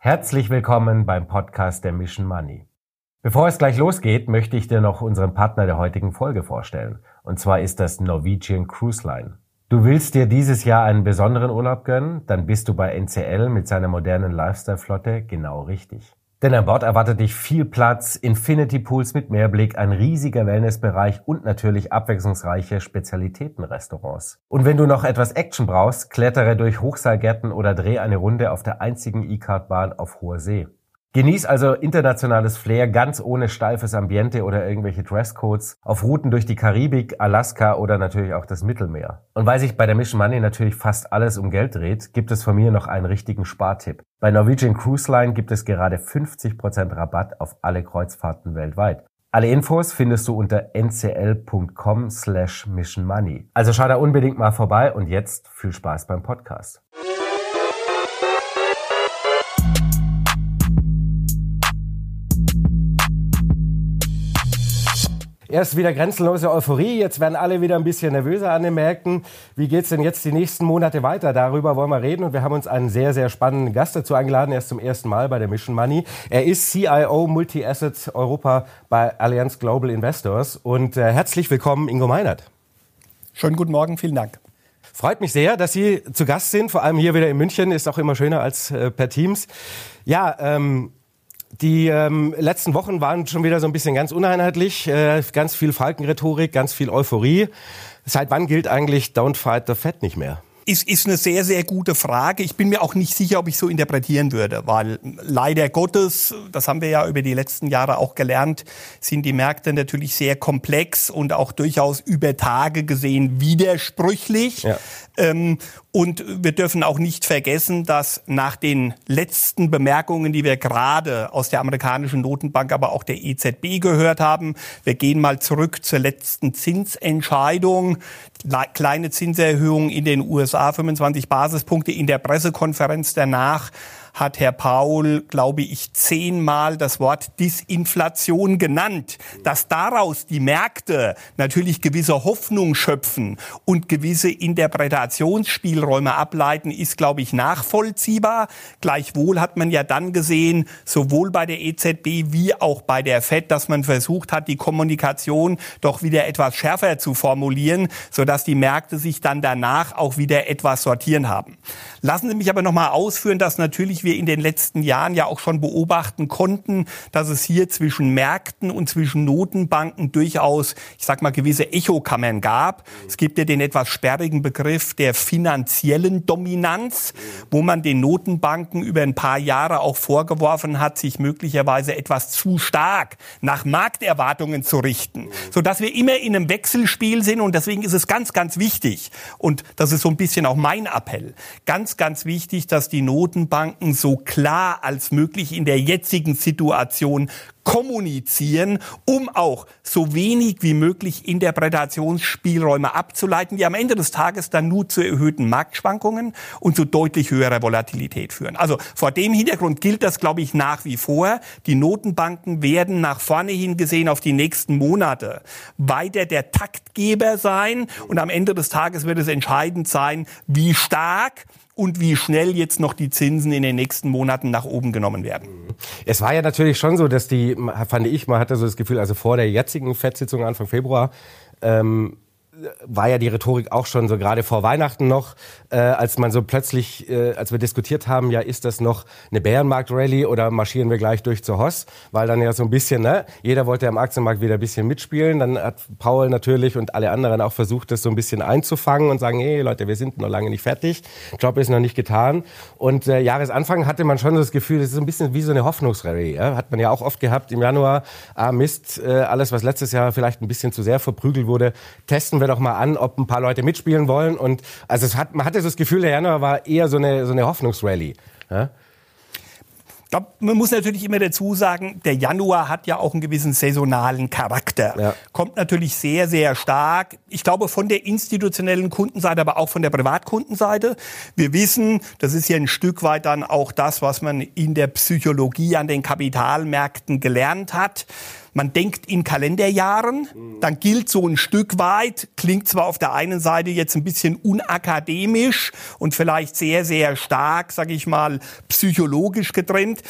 Herzlich willkommen beim Podcast der Mission Money. Bevor es gleich losgeht, möchte ich dir noch unseren Partner der heutigen Folge vorstellen. Und zwar ist das Norwegian Cruise Line. Du willst dir dieses Jahr einen besonderen Urlaub gönnen? Dann bist du bei NCL mit seiner modernen Lifestyle-Flotte genau richtig. Denn an Bord erwartet dich viel Platz, Infinity Pools mit Mehrblick, ein riesiger Wellnessbereich und natürlich abwechslungsreiche Spezialitätenrestaurants. Und wenn du noch etwas Action brauchst, klettere durch Hochseilgärten oder dreh eine Runde auf der einzigen E-Card-Bahn auf hoher See. Genieß also internationales Flair ganz ohne steifes Ambiente oder irgendwelche Dresscodes auf Routen durch die Karibik, Alaska oder natürlich auch das Mittelmeer. Und weil sich bei der Mission Money natürlich fast alles um Geld dreht, gibt es von mir noch einen richtigen Spartipp. Bei Norwegian Cruise Line gibt es gerade 50% Rabatt auf alle Kreuzfahrten weltweit. Alle Infos findest du unter ncl.com slash missionmoney. Also schau da unbedingt mal vorbei und jetzt viel Spaß beim Podcast. Erst wieder grenzenlose Euphorie, jetzt werden alle wieder ein bisschen nervöser an den Märkten. Wie geht's denn jetzt die nächsten Monate weiter? Darüber wollen wir reden und wir haben uns einen sehr, sehr spannenden Gast dazu eingeladen. Er ist zum ersten Mal bei der Mission Money. Er ist CIO Multi-Asset Europa bei Allianz Global Investors und äh, herzlich willkommen, Ingo Meinert. Schönen guten Morgen, vielen Dank. Freut mich sehr, dass Sie zu Gast sind, vor allem hier wieder in München, ist auch immer schöner als äh, per Teams. Ja, ähm, die ähm, letzten Wochen waren schon wieder so ein bisschen ganz uneinheitlich, äh, ganz viel Falkenrhetorik, ganz viel Euphorie. Seit wann gilt eigentlich Don't Fight the Fed nicht mehr? Ist, ist eine sehr, sehr gute Frage. Ich bin mir auch nicht sicher, ob ich so interpretieren würde, weil leider Gottes, das haben wir ja über die letzten Jahre auch gelernt, sind die Märkte natürlich sehr komplex und auch durchaus über Tage gesehen widersprüchlich. Ja. Ähm, und wir dürfen auch nicht vergessen, dass nach den letzten Bemerkungen, die wir gerade aus der amerikanischen Notenbank, aber auch der EZB gehört haben, wir gehen mal zurück zur letzten Zinsentscheidung, kleine Zinserhöhung in den USA, 25 Basispunkte in der Pressekonferenz danach hat Herr Paul, glaube ich, zehnmal das Wort Disinflation genannt. Dass daraus die Märkte natürlich gewisse Hoffnung schöpfen und gewisse Interpretationsspielräume ableiten, ist, glaube ich, nachvollziehbar. Gleichwohl hat man ja dann gesehen, sowohl bei der EZB wie auch bei der FED, dass man versucht hat, die Kommunikation doch wieder etwas schärfer zu formulieren, sodass die Märkte sich dann danach auch wieder etwas sortieren haben. Lassen Sie mich aber noch mal ausführen, dass natürlich wir in den letzten Jahren ja auch schon beobachten konnten, dass es hier zwischen Märkten und zwischen Notenbanken durchaus, ich sag mal, gewisse Echokammern gab. Es gibt ja den etwas sperrigen Begriff der finanziellen Dominanz, wo man den Notenbanken über ein paar Jahre auch vorgeworfen hat, sich möglicherweise etwas zu stark nach Markterwartungen zu richten, sodass wir immer in einem Wechselspiel sind und deswegen ist es ganz, ganz wichtig. Und das ist so ein bisschen auch mein Appell, ganz, ganz wichtig, dass die Notenbanken so klar als möglich in der jetzigen Situation kommunizieren, um auch so wenig wie möglich Interpretationsspielräume abzuleiten, die am Ende des Tages dann nur zu erhöhten Marktschwankungen und zu deutlich höherer Volatilität führen. Also vor dem Hintergrund gilt das, glaube ich, nach wie vor. Die Notenbanken werden nach vorne hin gesehen auf die nächsten Monate weiter der Taktgeber sein und am Ende des Tages wird es entscheidend sein, wie stark und wie schnell jetzt noch die Zinsen in den nächsten Monaten nach oben genommen werden. Es war ja natürlich schon so, dass die, fand ich, man hatte so das Gefühl, also vor der jetzigen FED-Sitzung Anfang Februar, ähm, war ja die Rhetorik auch schon so gerade vor Weihnachten noch, äh, als man so plötzlich, äh, als wir diskutiert haben, ja, ist das noch eine Bärenmarkt-Rallye oder marschieren wir gleich durch zur Hoss? Weil dann ja so ein bisschen, ne, jeder wollte am Aktienmarkt wieder ein bisschen mitspielen. Dann hat Paul natürlich und alle anderen auch versucht, das so ein bisschen einzufangen und sagen, hey Leute, wir sind noch lange nicht fertig, Job ist noch nicht getan. Und äh, Jahresanfang hatte man schon das Gefühl, das ist ein bisschen wie so eine Hoffnungsrallye. Ja? Hat man ja auch oft gehabt im Januar, ah Mist, äh, alles, was letztes Jahr vielleicht ein bisschen zu sehr verprügelt wurde, testen wir doch mal an, ob ein paar Leute mitspielen wollen. Und also es hat, man hatte so das Gefühl, der Januar war eher so eine, so eine Hoffnungsrallye. Ja? Glaube, man muss natürlich immer dazu sagen, der Januar hat ja auch einen gewissen saisonalen Charakter. Ja. Kommt natürlich sehr, sehr stark. Ich glaube, von der institutionellen Kundenseite, aber auch von der Privatkundenseite. Wir wissen, das ist ja ein Stück weit dann auch das, was man in der Psychologie an den Kapitalmärkten gelernt hat. Man denkt in Kalenderjahren, dann gilt so ein Stück weit, klingt zwar auf der einen Seite jetzt ein bisschen unakademisch und vielleicht sehr, sehr stark, sage ich mal, psychologisch getrennt.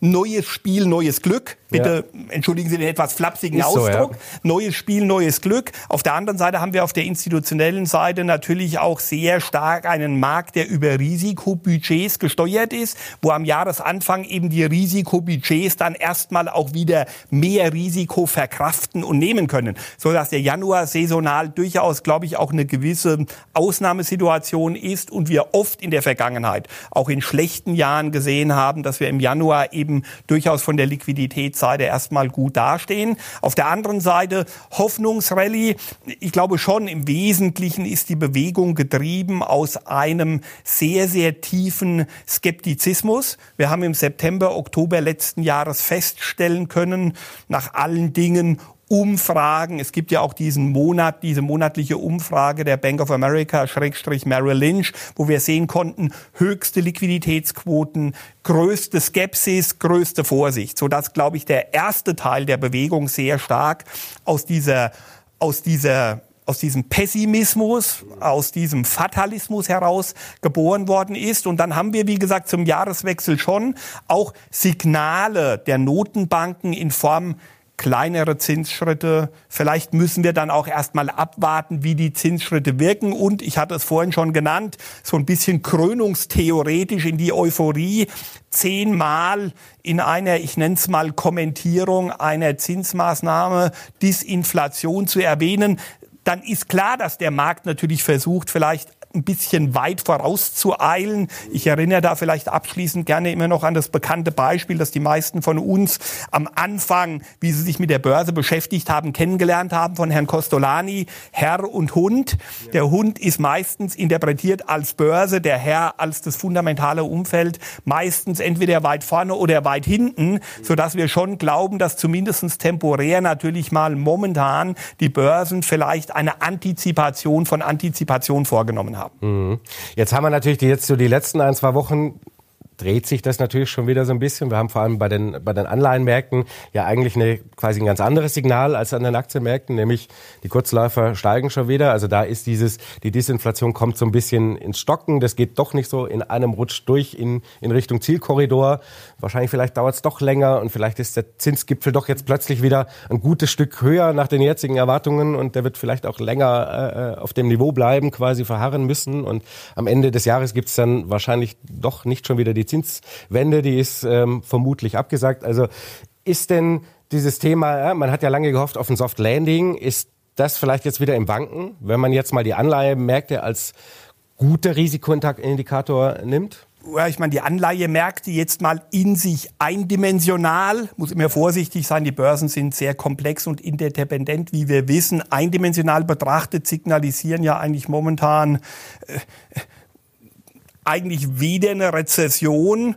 Neues Spiel, neues Glück. Bitte ja. entschuldigen Sie den etwas flapsigen Ist Ausdruck. So, ja. Neues Spiel, neues Glück. Auf der anderen Seite haben wir auf der institutionellen Seite natürlich auch sehr stark einen Markt, der über Risikobudgets gesteuert ist, wo am Jahresanfang eben die Risikobudgets dann erstmal auch wieder mehr Risiko verkraften und nehmen können, so dass der Januar saisonal durchaus, glaube ich, auch eine gewisse Ausnahmesituation ist und wir oft in der Vergangenheit auch in schlechten Jahren gesehen haben, dass wir im Januar eben durchaus von der Liquidität Seite erstmal gut dastehen. Auf der anderen Seite Hoffnungsrallye. Ich glaube schon, im Wesentlichen ist die Bewegung getrieben aus einem sehr, sehr tiefen Skeptizismus. Wir haben im September, Oktober letzten Jahres feststellen können, nach allen Dingen Umfragen. Es gibt ja auch diesen Monat, diese monatliche Umfrage der Bank of America, Schrägstrich Merrill Lynch, wo wir sehen konnten, höchste Liquiditätsquoten, größte Skepsis, größte Vorsicht. So dass, glaube ich, der erste Teil der Bewegung sehr stark aus dieser, aus dieser aus diesem Pessimismus, aus diesem Fatalismus heraus geboren worden ist. Und dann haben wir, wie gesagt, zum Jahreswechsel schon auch Signale der Notenbanken in Form kleinere Zinsschritte. Vielleicht müssen wir dann auch erstmal abwarten, wie die Zinsschritte wirken. Und ich hatte es vorhin schon genannt, so ein bisschen krönungstheoretisch in die Euphorie zehnmal in einer, ich nenne es mal Kommentierung einer Zinsmaßnahme Disinflation zu erwähnen, dann ist klar, dass der Markt natürlich versucht, vielleicht ein bisschen weit vorauszueilen. Ich erinnere da vielleicht abschließend gerne immer noch an das bekannte Beispiel, dass die meisten von uns am Anfang, wie sie sich mit der Börse beschäftigt haben, kennengelernt haben von Herrn Costolani, Herr und Hund. Der Hund ist meistens interpretiert als Börse, der Herr als das fundamentale Umfeld, meistens entweder weit vorne oder weit hinten, so dass wir schon glauben, dass zumindestens temporär natürlich mal momentan die Börsen vielleicht eine Antizipation von Antizipation vorgenommen haben. Mhm. Jetzt haben wir natürlich die, jetzt so die letzten ein, zwei Wochen dreht sich das natürlich schon wieder so ein bisschen. Wir haben vor allem bei den, bei den Anleihenmärkten ja eigentlich eine, quasi ein ganz anderes Signal als an den Aktienmärkten, nämlich die Kurzläufer steigen schon wieder. Also da ist dieses, die Disinflation kommt so ein bisschen ins Stocken. Das geht doch nicht so in einem Rutsch durch in, in Richtung Zielkorridor. Wahrscheinlich vielleicht dauert es doch länger und vielleicht ist der Zinsgipfel doch jetzt plötzlich wieder ein gutes Stück höher nach den jetzigen Erwartungen und der wird vielleicht auch länger äh, auf dem Niveau bleiben, quasi verharren müssen. Und am Ende des Jahres gibt es dann wahrscheinlich doch nicht schon wieder die Zinswende, die ist ähm, vermutlich abgesagt. Also ist denn dieses Thema, man hat ja lange gehofft auf ein Soft Landing, ist das vielleicht jetzt wieder im Wanken, wenn man jetzt mal die Anleihemärkte als guter Risikoindikator nimmt? Ich meine, die Anleihemärkte jetzt mal in sich eindimensional, muss immer vorsichtig sein, die Börsen sind sehr komplex und interdependent, wie wir wissen. Eindimensional betrachtet signalisieren ja eigentlich momentan äh, eigentlich weder eine Rezession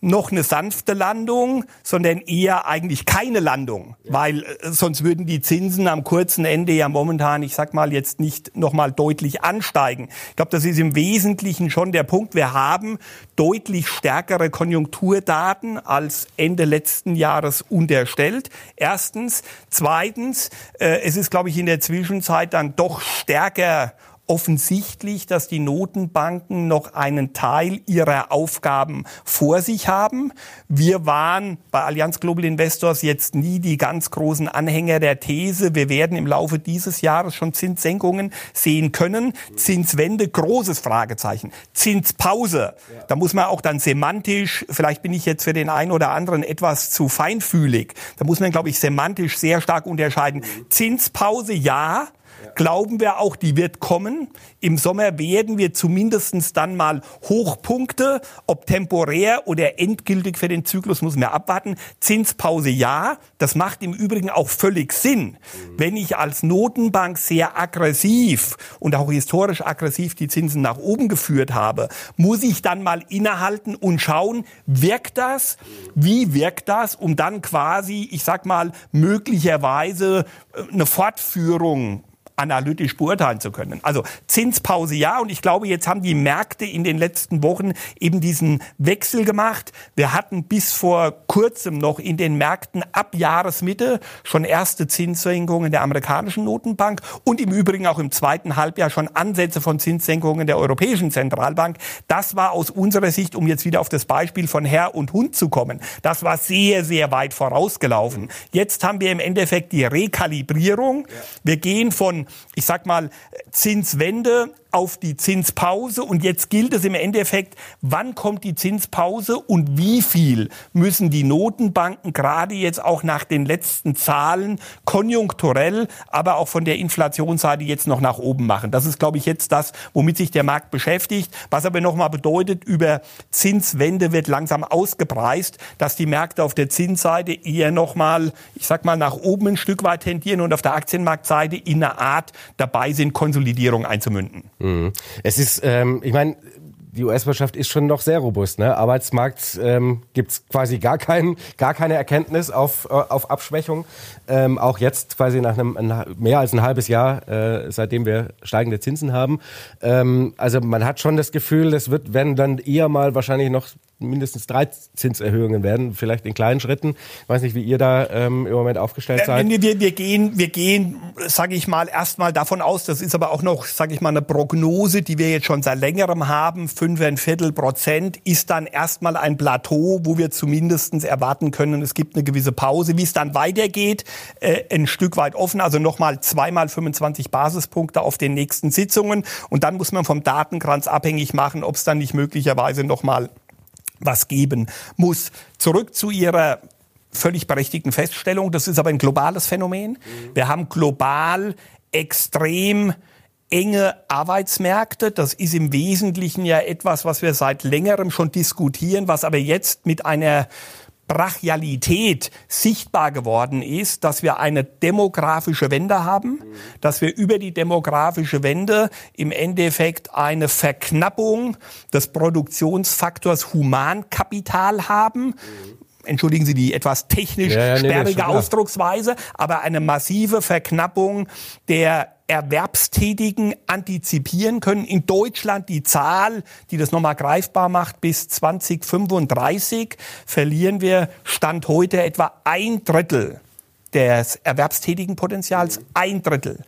noch eine sanfte Landung, sondern eher eigentlich keine Landung, ja. weil äh, sonst würden die Zinsen am kurzen Ende ja momentan, ich sag mal jetzt nicht noch mal deutlich ansteigen. Ich glaube, das ist im Wesentlichen schon der Punkt. Wir haben deutlich stärkere Konjunkturdaten als Ende letzten Jahres unterstellt. Erstens, zweitens, äh, es ist glaube ich in der Zwischenzeit dann doch stärker offensichtlich, dass die Notenbanken noch einen Teil ihrer Aufgaben vor sich haben. Wir waren bei Allianz Global Investors jetzt nie die ganz großen Anhänger der These, wir werden im Laufe dieses Jahres schon Zinssenkungen sehen können. Zinswende, großes Fragezeichen. Zinspause, da muss man auch dann semantisch, vielleicht bin ich jetzt für den einen oder anderen etwas zu feinfühlig, da muss man, glaube ich, semantisch sehr stark unterscheiden. Zinspause ja, glauben wir auch, die wird kommen. Im Sommer werden wir zumindestens dann mal Hochpunkte, ob temporär oder endgültig für den Zyklus, muss man abwarten. Zinspause ja, das macht im Übrigen auch völlig Sinn, mhm. wenn ich als Notenbank sehr aggressiv und auch historisch aggressiv die Zinsen nach oben geführt habe, muss ich dann mal innehalten und schauen, wirkt das? Wie wirkt das? Um dann quasi, ich sag mal, möglicherweise äh, eine Fortführung analytisch beurteilen zu können. Also Zinspause ja und ich glaube, jetzt haben die Märkte in den letzten Wochen eben diesen Wechsel gemacht. Wir hatten bis vor kurzem noch in den Märkten ab Jahresmitte schon erste Zinssenkungen der amerikanischen Notenbank und im Übrigen auch im zweiten Halbjahr schon Ansätze von Zinssenkungen der Europäischen Zentralbank. Das war aus unserer Sicht, um jetzt wieder auf das Beispiel von Herr und Hund zu kommen, das war sehr, sehr weit vorausgelaufen. Jetzt haben wir im Endeffekt die Rekalibrierung. Wir gehen von ich sag mal, Zinswende auf die Zinspause und jetzt gilt es im Endeffekt, wann kommt die Zinspause und wie viel müssen die Notenbanken gerade jetzt auch nach den letzten Zahlen konjunkturell, aber auch von der Inflationsseite jetzt noch nach oben machen. Das ist, glaube ich, jetzt das, womit sich der Markt beschäftigt. Was aber nochmal bedeutet, über Zinswende wird langsam ausgepreist, dass die Märkte auf der Zinsseite eher nochmal, ich sag mal, nach oben ein Stück weit tendieren und auf der Aktienmarktseite in einer Art dabei sind, Konsolidierung einzumünden. Mhm. Es ist, ähm, ich meine, die US-Wirtschaft ist schon noch sehr robust. Ne? Arbeitsmarkt ähm, gibt quasi gar, kein, gar keine Erkenntnis auf, äh, auf Abschwächung. Ähm, auch jetzt quasi nach einem ein, mehr als ein halbes Jahr, äh, seitdem wir steigende Zinsen haben. Ähm, also man hat schon das Gefühl, es wird, wenn dann eher mal wahrscheinlich noch mindestens drei Zinserhöhungen werden, vielleicht in kleinen Schritten. Ich weiß nicht, wie ihr da ähm, im Moment aufgestellt seid. Wir, wir, wir gehen, wir gehen, sage ich mal, erstmal davon aus, das ist aber auch noch, sage ich mal, eine Prognose, die wir jetzt schon seit längerem haben, fünfeinviertel Prozent, ist dann erstmal ein Plateau, wo wir zumindestens erwarten können, es gibt eine gewisse Pause. Wie es dann weitergeht, äh, ein Stück weit offen, also nochmal zweimal 25 Basispunkte auf den nächsten Sitzungen und dann muss man vom Datenkranz abhängig machen, ob es dann nicht möglicherweise nochmal was geben muss. Zurück zu Ihrer völlig berechtigten Feststellung, das ist aber ein globales Phänomen. Mhm. Wir haben global extrem enge Arbeitsmärkte. Das ist im Wesentlichen ja etwas, was wir seit längerem schon diskutieren, was aber jetzt mit einer Brachialität sichtbar geworden ist, dass wir eine demografische Wende haben, dass wir über die demografische Wende im Endeffekt eine Verknappung des Produktionsfaktors Humankapital haben. Entschuldigen Sie die etwas technisch ja, ja, sperrige nee, Ausdrucksweise, aber eine massive Verknappung der Erwerbstätigen antizipieren können. In Deutschland die Zahl, die das nochmal greifbar macht, bis 2035 verlieren wir Stand heute etwa ein Drittel des erwerbstätigen Potenzials, ein Drittel.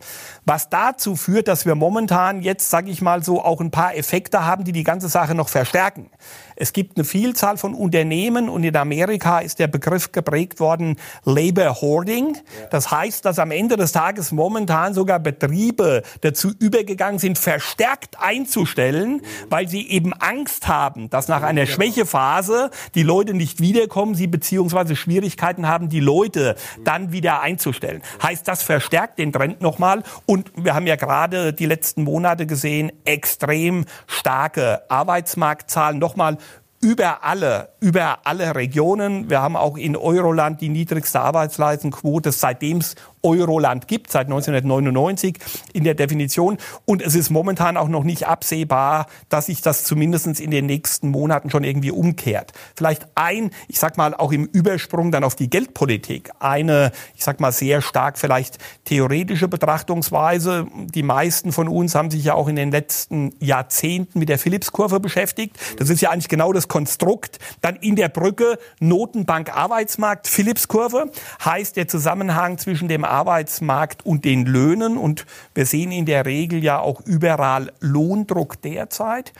Was dazu führt, dass wir momentan jetzt, sage ich mal so, auch ein paar Effekte haben, die die ganze Sache noch verstärken. Es gibt eine Vielzahl von Unternehmen und in Amerika ist der Begriff geprägt worden Labor Hoarding. Das heißt, dass am Ende des Tages momentan sogar Betriebe dazu übergegangen sind, verstärkt einzustellen, weil sie eben Angst haben, dass nach einer Schwächephase die Leute nicht wiederkommen, sie beziehungsweise Schwierigkeiten haben, die Leute dann wieder einzustellen. Heißt, das verstärkt den Trend nochmal. Und wir haben ja gerade die letzten Monate gesehen, extrem starke Arbeitsmarktzahlen. Nochmal über alle, über alle Regionen. Wir haben auch in Euroland die niedrigste Arbeitsleistungsquote, seitdem es Euroland gibt, seit 1999 in der Definition. Und es ist momentan auch noch nicht absehbar, dass sich das zumindest in den nächsten Monaten schon irgendwie umkehrt. Vielleicht ein, ich sag mal, auch im Übersprung dann auf die Geldpolitik, eine, ich sag mal, sehr stark vielleicht theoretische Betrachtungsweise. Die meisten von uns haben sich ja auch in den letzten Jahrzehnten mit der Phillips-Kurve beschäftigt. Das ist ja eigentlich genau das Konstrukt. Dann in der Brücke Notenbank Arbeitsmarkt Phillips-Kurve heißt der Zusammenhang zwischen dem Arbeitsmarkt und den Löhnen. Und wir sehen in der Regel ja auch überall Lohndruck derzeit.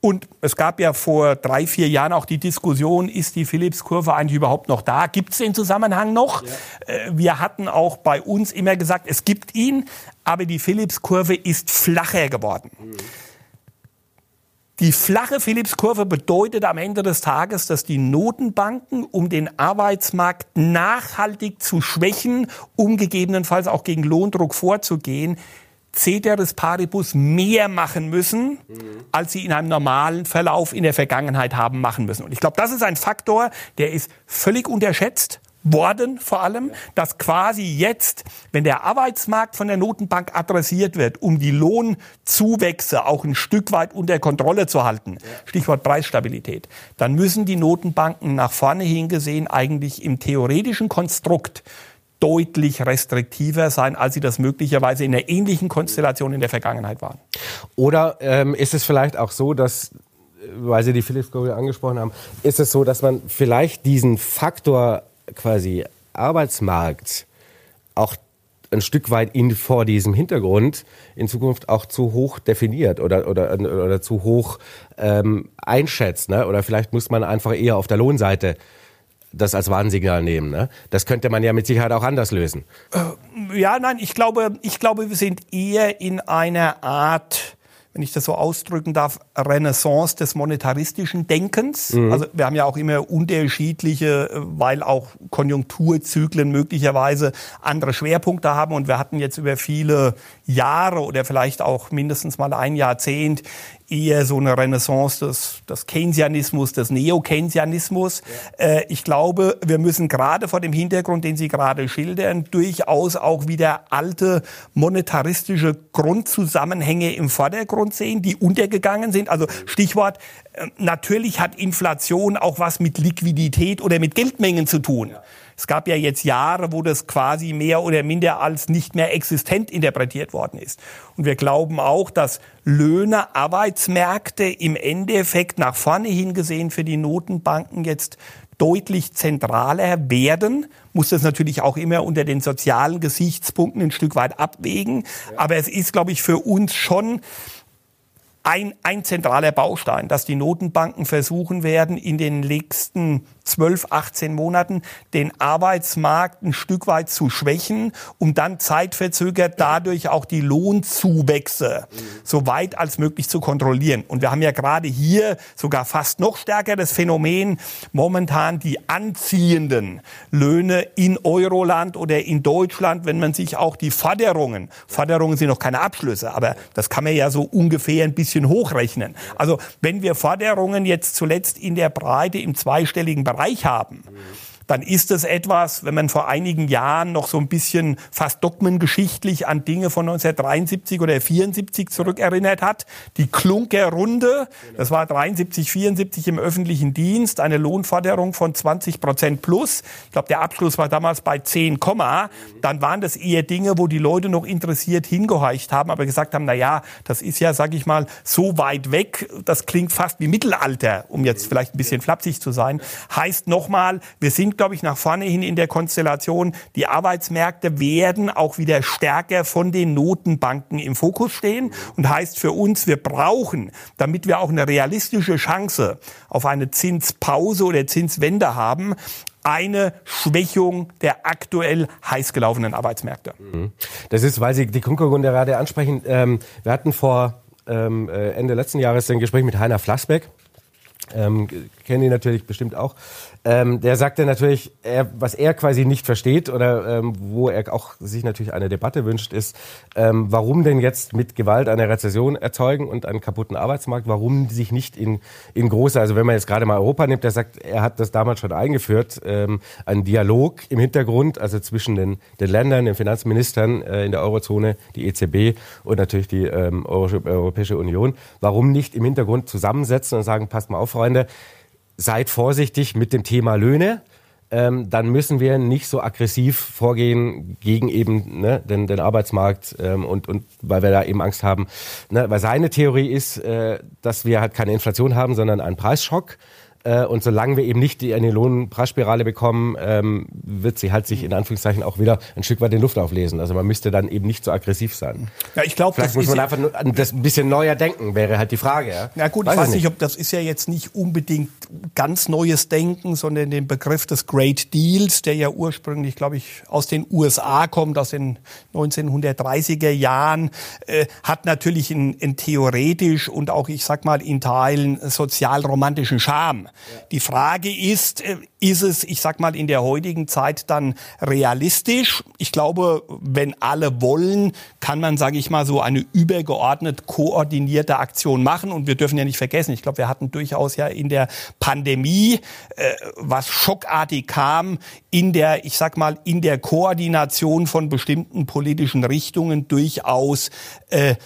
Und es gab ja vor drei, vier Jahren auch die Diskussion, ist die Phillips-Kurve eigentlich überhaupt noch da? Gibt es den Zusammenhang noch? Ja. Äh, wir hatten auch bei uns immer gesagt, es gibt ihn, aber die Phillips-Kurve ist flacher geworden. Mhm. Die flache Phillips-Kurve bedeutet am Ende des Tages, dass die Notenbanken, um den Arbeitsmarkt nachhaltig zu schwächen, um gegebenenfalls auch gegen Lohndruck vorzugehen, Ceteris Paribus mehr machen müssen, als sie in einem normalen Verlauf in der Vergangenheit haben machen müssen. Und ich glaube, das ist ein Faktor, der ist völlig unterschätzt worden vor allem, dass quasi jetzt, wenn der Arbeitsmarkt von der Notenbank adressiert wird, um die Lohnzuwächse auch ein Stück weit unter Kontrolle zu halten, Stichwort Preisstabilität, dann müssen die Notenbanken nach vorne hingesehen eigentlich im theoretischen Konstrukt deutlich restriktiver sein, als sie das möglicherweise in einer ähnlichen Konstellation in der Vergangenheit waren. Oder ähm, ist es vielleicht auch so, dass weil Sie die Philips Google angesprochen haben, ist es so, dass man vielleicht diesen Faktor quasi Arbeitsmarkt auch ein Stück weit in, vor diesem Hintergrund in Zukunft auch zu hoch definiert oder, oder, oder zu hoch ähm, einschätzt. Ne? Oder vielleicht muss man einfach eher auf der Lohnseite das als Warnsignal nehmen. Ne? Das könnte man ja mit Sicherheit auch anders lösen. Äh, ja, nein, ich glaube, ich glaube, wir sind eher in einer Art wenn ich das so ausdrücken darf, Renaissance des monetaristischen Denkens. Mhm. Also wir haben ja auch immer unterschiedliche, weil auch Konjunkturzyklen möglicherweise andere Schwerpunkte haben. Und wir hatten jetzt über viele Jahre oder vielleicht auch mindestens mal ein Jahrzehnt eher so eine Renaissance des, des Keynesianismus, des Neo-Keynesianismus. Ja. Äh, ich glaube, wir müssen gerade vor dem Hintergrund, den Sie gerade schildern, durchaus auch wieder alte monetaristische Grundzusammenhänge im Vordergrund sehen, die untergegangen sind. Also Stichwort, äh, natürlich hat Inflation auch was mit Liquidität oder mit Geldmengen zu tun. Ja. Es gab ja jetzt Jahre, wo das quasi mehr oder minder als nicht mehr existent interpretiert worden ist. Und wir glauben auch, dass Löhne, Arbeitsmärkte im Endeffekt nach vorne hingesehen für die Notenbanken jetzt deutlich zentraler werden, muss das natürlich auch immer unter den sozialen Gesichtspunkten ein Stück weit abwägen. Ja. Aber es ist, glaube ich, für uns schon ein, ein zentraler Baustein, dass die Notenbanken versuchen werden, in den nächsten 12, 18 Monaten den Arbeitsmarkt ein Stück weit zu schwächen, um dann zeitverzögert dadurch auch die Lohnzuwächse so weit als möglich zu kontrollieren. Und wir haben ja gerade hier sogar fast noch stärker das Phänomen, momentan die anziehenden Löhne in Euroland oder in Deutschland, wenn man sich auch die Forderungen, Forderungen sind noch keine Abschlüsse, aber das kann man ja so ungefähr ein bisschen hochrechnen. Also wenn wir Forderungen jetzt zuletzt in der Breite im zweistelligen Bereich haben dann ist es etwas, wenn man vor einigen Jahren noch so ein bisschen fast dogmengeschichtlich an Dinge von 1973 oder 74 zurückerinnert hat. Die Klunker-Runde, das war 73, 74 im öffentlichen Dienst, eine Lohnforderung von 20 Prozent plus. Ich glaube, der Abschluss war damals bei 10, dann waren das eher Dinge, wo die Leute noch interessiert hingehorcht haben, aber gesagt haben, na ja, das ist ja, sag ich mal, so weit weg, das klingt fast wie Mittelalter, um jetzt vielleicht ein bisschen flapsig zu sein. Heißt nochmal, wir sind glaube ich, nach vorne hin in der Konstellation. Die Arbeitsmärkte werden auch wieder stärker von den Notenbanken im Fokus stehen und heißt für uns, wir brauchen, damit wir auch eine realistische Chance auf eine Zinspause oder Zinswende haben, eine Schwächung der aktuell heiß gelaufenen Arbeitsmärkte. Mhm. Das ist, weil Sie die Kunkelgründe gerade ansprechen. Ähm, wir hatten vor ähm, äh, Ende letzten Jahres ein Gespräch mit Heiner Flassbeck. Ähm, kennen die natürlich bestimmt auch. Ähm, der sagte natürlich, er, was er quasi nicht versteht oder ähm, wo er auch sich natürlich eine Debatte wünscht, ist, ähm, warum denn jetzt mit Gewalt eine Rezession erzeugen und einen kaputten Arbeitsmarkt, warum sich nicht in, in große, also wenn man jetzt gerade mal Europa nimmt, der sagt, er hat das damals schon eingeführt, ähm, einen Dialog im Hintergrund, also zwischen den, den Ländern, den Finanzministern äh, in der Eurozone, die EZB und natürlich die ähm, Europäische Union, warum nicht im Hintergrund zusammensetzen und sagen, passt mal auf, Freunde, seid vorsichtig mit dem Thema Löhne. Ähm, dann müssen wir nicht so aggressiv vorgehen gegen eben ne, den, den Arbeitsmarkt ähm, und, und weil wir da eben Angst haben. Ne, weil seine Theorie ist, äh, dass wir halt keine Inflation haben, sondern einen Preisschock. Äh, und solange wir eben nicht die, eine Lohnpreisspirale bekommen, ähm, wird sie halt sich in Anführungszeichen auch wieder ein Stück weit in Luft auflesen. Also man müsste dann eben nicht so aggressiv sein. Ja, ich glaube, vielleicht muss man einfach nur das ein bisschen neuer denken, wäre halt die Frage. Ja, ja gut, weiß ich weiß nicht, ob das ist ja jetzt nicht unbedingt ganz neues Denken, sondern den Begriff des Great Deals, der ja ursprünglich, glaube ich, aus den USA kommt, aus den 1930er Jahren, äh, hat natürlich in, in theoretisch und auch, ich sag mal, in Teilen sozialromantischen Charme. Die Frage ist, äh, ist es, ich sag mal, in der heutigen Zeit dann realistisch? Ich glaube, wenn alle wollen, kann man, sage ich mal, so eine übergeordnet koordinierte Aktion machen. Und wir dürfen ja nicht vergessen, ich glaube, wir hatten durchaus ja in der Pandemie, äh, was schockartig kam, in der, ich sag mal, in der Koordination von bestimmten politischen Richtungen durchaus äh,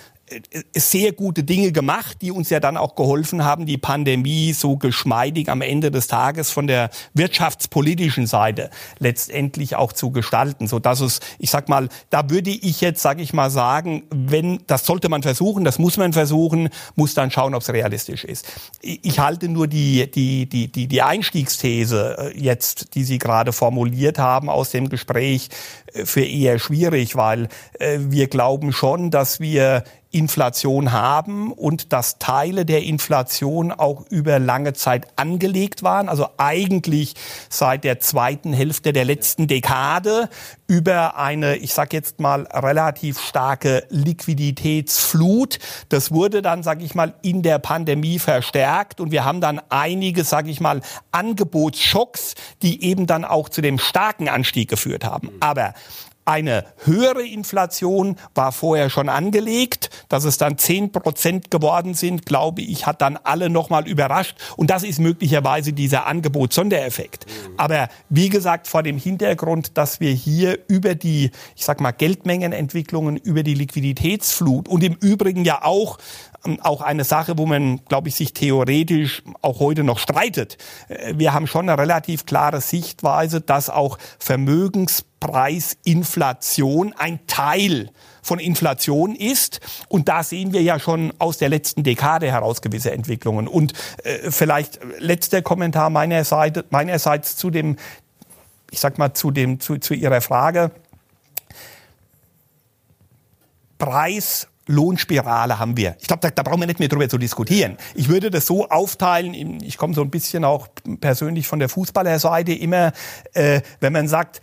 sehr gute Dinge gemacht, die uns ja dann auch geholfen haben, die Pandemie so geschmeidig am Ende des Tages von der wirtschaftspolitischen Seite letztendlich auch zu gestalten, so dass es, ich sag mal, da würde ich jetzt, sage ich mal, sagen, wenn das sollte man versuchen, das muss man versuchen, muss dann schauen, ob es realistisch ist. Ich halte nur die die die die die Einstiegsthese äh, jetzt, die Sie gerade formuliert haben aus dem Gespräch, äh, für eher schwierig, weil äh, wir glauben schon, dass wir Inflation haben und dass Teile der Inflation auch über lange Zeit angelegt waren, also eigentlich seit der zweiten Hälfte der letzten Dekade über eine, ich sage jetzt mal, relativ starke Liquiditätsflut. Das wurde dann, sage ich mal, in der Pandemie verstärkt und wir haben dann einige, sage ich mal, Angebotsschocks, die eben dann auch zu dem starken Anstieg geführt haben. Aber eine höhere Inflation war vorher schon angelegt. Dass es dann 10 Prozent geworden sind, glaube ich, hat dann alle nochmal überrascht. Und das ist möglicherweise dieser Angebotssondereffekt. Aber wie gesagt, vor dem Hintergrund, dass wir hier über die, ich sag mal, Geldmengenentwicklungen, über die Liquiditätsflut und im Übrigen ja auch auch eine Sache, wo man, glaube ich, sich theoretisch auch heute noch streitet. Äh, wir haben schon eine relativ klare Sichtweise, dass auch Vermögenspreisinflation ein Teil von Inflation ist. Und da sehen wir ja schon aus der letzten Dekade heraus gewisse Entwicklungen. Und äh, vielleicht letzter Kommentar meinerseits, meinerseits zu dem, ich sag mal, zu dem, zu, zu Ihrer Frage. Preis Lohnspirale haben wir. Ich glaube, da, da brauchen wir nicht mehr drüber zu diskutieren. Ich würde das so aufteilen, ich komme so ein bisschen auch persönlich von der Fußballerseite immer, äh, wenn man sagt,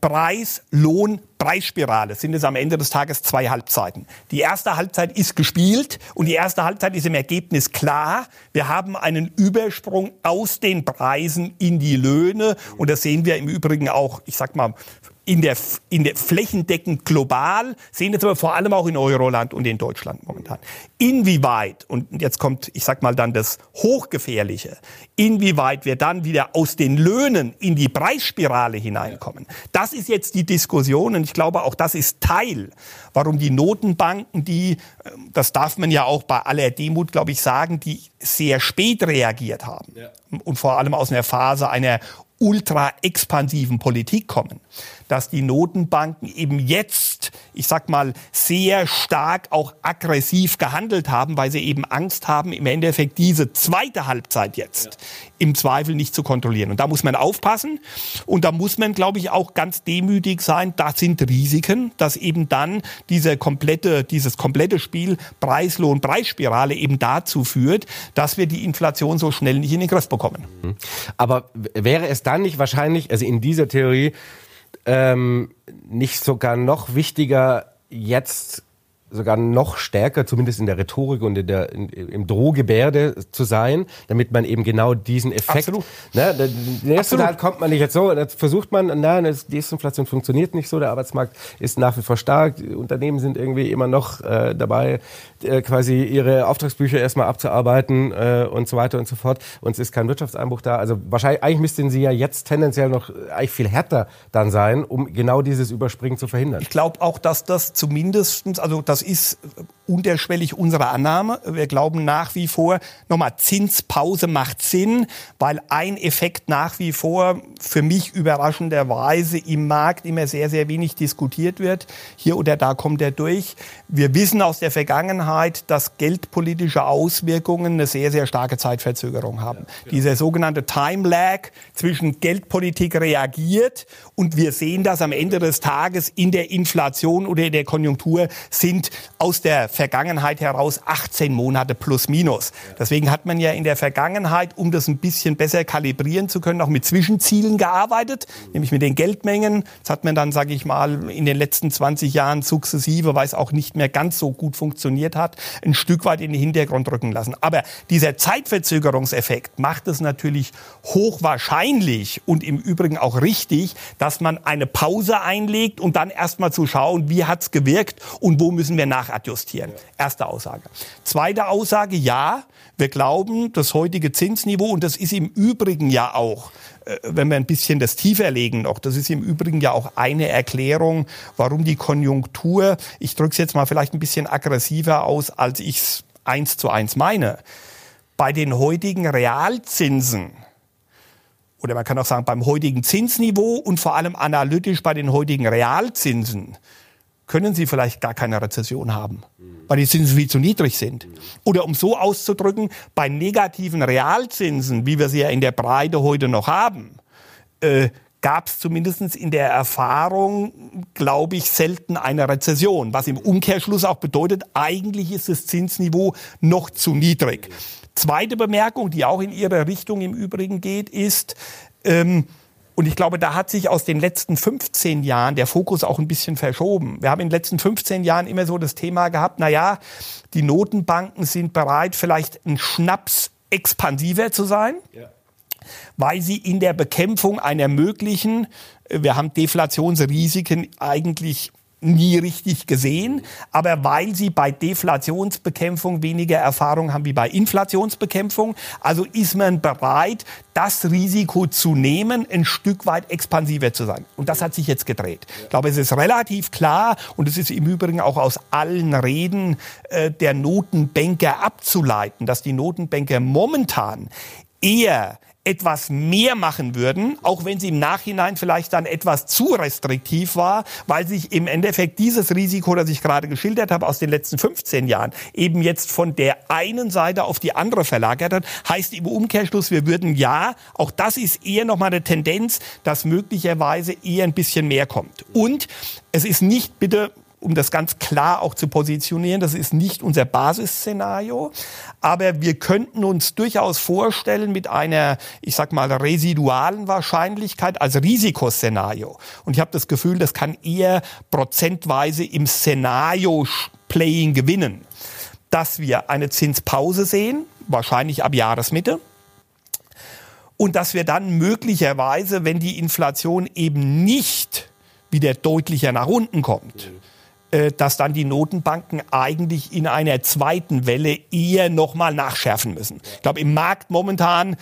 Preis, Lohn, Preisspirale sind es am Ende des Tages zwei Halbzeiten. Die erste Halbzeit ist gespielt und die erste Halbzeit ist im Ergebnis klar. Wir haben einen Übersprung aus den Preisen in die Löhne und das sehen wir im Übrigen auch, ich sag mal, in der, in der flächendeckend global, sehen jetzt aber vor allem auch in Euroland und in Deutschland momentan. Inwieweit, und jetzt kommt, ich sag mal dann das Hochgefährliche, inwieweit wir dann wieder aus den Löhnen in die Preisspirale hineinkommen, das ist jetzt die Diskussion und ich glaube auch das ist Teil, warum die Notenbanken, die, ähm, das darf man ja auch bei aller Demut, glaube ich, sagen, die sehr spät reagiert haben ja. und vor allem aus einer Phase einer ultra expansiven Politik kommen, dass die Notenbanken eben jetzt, ich sag mal, sehr stark auch aggressiv gehandelt haben, weil sie eben Angst haben, im Endeffekt diese zweite Halbzeit jetzt ja. im Zweifel nicht zu kontrollieren. Und da muss man aufpassen und da muss man, glaube ich, auch ganz demütig sein. Das sind Risiken, dass eben dann diese komplette, dieses komplette Spiel Preislohn, Preisspirale eben dazu führt, dass wir die Inflation so schnell nicht in den Griff bekommen. Aber wäre es dann nicht wahrscheinlich, also in dieser Theorie, ähm, nicht sogar noch wichtiger, jetzt sogar noch stärker, zumindest in der Rhetorik und in der, in, im Drohgebärde zu sein, damit man eben genau diesen Effekt. Absolut. Ne, ersten Teil kommt man nicht jetzt so, jetzt versucht man, na, die Desinflation funktioniert nicht so, der Arbeitsmarkt ist nach wie vor stark, die Unternehmen sind irgendwie immer noch äh, dabei, äh, quasi ihre Auftragsbücher erstmal abzuarbeiten äh, und so weiter und so fort. Und es ist kein Wirtschaftseinbruch da. Also wahrscheinlich, eigentlich müssten sie ja jetzt tendenziell noch eigentlich viel härter dann sein, um genau dieses Überspringen zu verhindern. Ich glaube auch, dass das zumindestens, also das ist unterschwellig unsere Annahme. Wir glauben nach wie vor, nochmal, Zinspause macht Sinn, weil ein Effekt nach wie vor für mich überraschenderweise im Markt immer sehr, sehr wenig diskutiert wird. Hier oder da kommt er durch. Wir wissen aus der Vergangenheit, dass geldpolitische Auswirkungen eine sehr, sehr starke Zeitverzögerung haben. Ja, genau. Dieser sogenannte Time Lag zwischen Geldpolitik reagiert und wir sehen das am Ende des Tages in der Inflation oder in der Konjunktur sind aus der Vergangenheit heraus 18 Monate plus minus. Deswegen hat man ja in der Vergangenheit, um das ein bisschen besser kalibrieren zu können, auch mit Zwischenzielen gearbeitet, nämlich mit den Geldmengen. Das hat man dann, sage ich mal, in den letzten 20 Jahren sukzessive, weil es auch nicht mehr ganz so gut funktioniert hat, ein Stück weit in den Hintergrund rücken lassen. Aber dieser Zeitverzögerungseffekt macht es natürlich hochwahrscheinlich und im Übrigen auch richtig, dass man eine Pause einlegt und dann erstmal zu schauen, wie hat's gewirkt und wo müssen wir nachadjustieren. Erste Aussage. Zweite Aussage, ja, wir glauben, das heutige Zinsniveau, und das ist im Übrigen ja auch, äh, wenn wir ein bisschen das tiefer legen noch, das ist im Übrigen ja auch eine Erklärung, warum die Konjunktur, ich drücke es jetzt mal vielleicht ein bisschen aggressiver aus, als ich es eins zu eins meine, bei den heutigen Realzinsen, oder man kann auch sagen beim heutigen Zinsniveau und vor allem analytisch bei den heutigen Realzinsen, können Sie vielleicht gar keine Rezession haben, weil die Zinsen viel zu niedrig sind. Oder um so auszudrücken, bei negativen Realzinsen, wie wir sie ja in der Breite heute noch haben, äh, gab es zumindest in der Erfahrung, glaube ich, selten eine Rezession. Was im Umkehrschluss auch bedeutet, eigentlich ist das Zinsniveau noch zu niedrig. Zweite Bemerkung, die auch in Ihre Richtung im Übrigen geht, ist, ähm, und ich glaube, da hat sich aus den letzten 15 Jahren der Fokus auch ein bisschen verschoben. Wir haben in den letzten 15 Jahren immer so das Thema gehabt, na ja, die Notenbanken sind bereit, vielleicht ein Schnaps expansiver zu sein. Ja. Weil sie in der Bekämpfung einer möglichen, wir haben Deflationsrisiken eigentlich nie richtig gesehen, aber weil sie bei Deflationsbekämpfung weniger Erfahrung haben wie bei Inflationsbekämpfung, also ist man bereit, das Risiko zu nehmen, ein Stück weit expansiver zu sein. Und das hat sich jetzt gedreht. Ich glaube, es ist relativ klar und es ist im Übrigen auch aus allen Reden äh, der Notenbanker abzuleiten, dass die Notenbanker momentan eher etwas mehr machen würden, auch wenn sie im Nachhinein vielleicht dann etwas zu restriktiv war, weil sich im Endeffekt dieses Risiko, das ich gerade geschildert habe aus den letzten 15 Jahren, eben jetzt von der einen Seite auf die andere verlagert hat, heißt im Umkehrschluss, wir würden ja, auch das ist eher nochmal eine Tendenz, dass möglicherweise eher ein bisschen mehr kommt. Und es ist nicht, bitte um das ganz klar auch zu positionieren, das ist nicht unser Basisszenario, aber wir könnten uns durchaus vorstellen mit einer, ich sag mal, residualen Wahrscheinlichkeit als Risikoszenario. Und ich habe das Gefühl, das kann eher prozentweise im Szenario-Playing gewinnen, dass wir eine Zinspause sehen, wahrscheinlich ab Jahresmitte, und dass wir dann möglicherweise, wenn die Inflation eben nicht wieder deutlicher nach unten kommt, äh, dass dann die Notenbanken eigentlich in einer zweiten Welle eher nochmal nachschärfen müssen. Ich glaube, im Markt momentan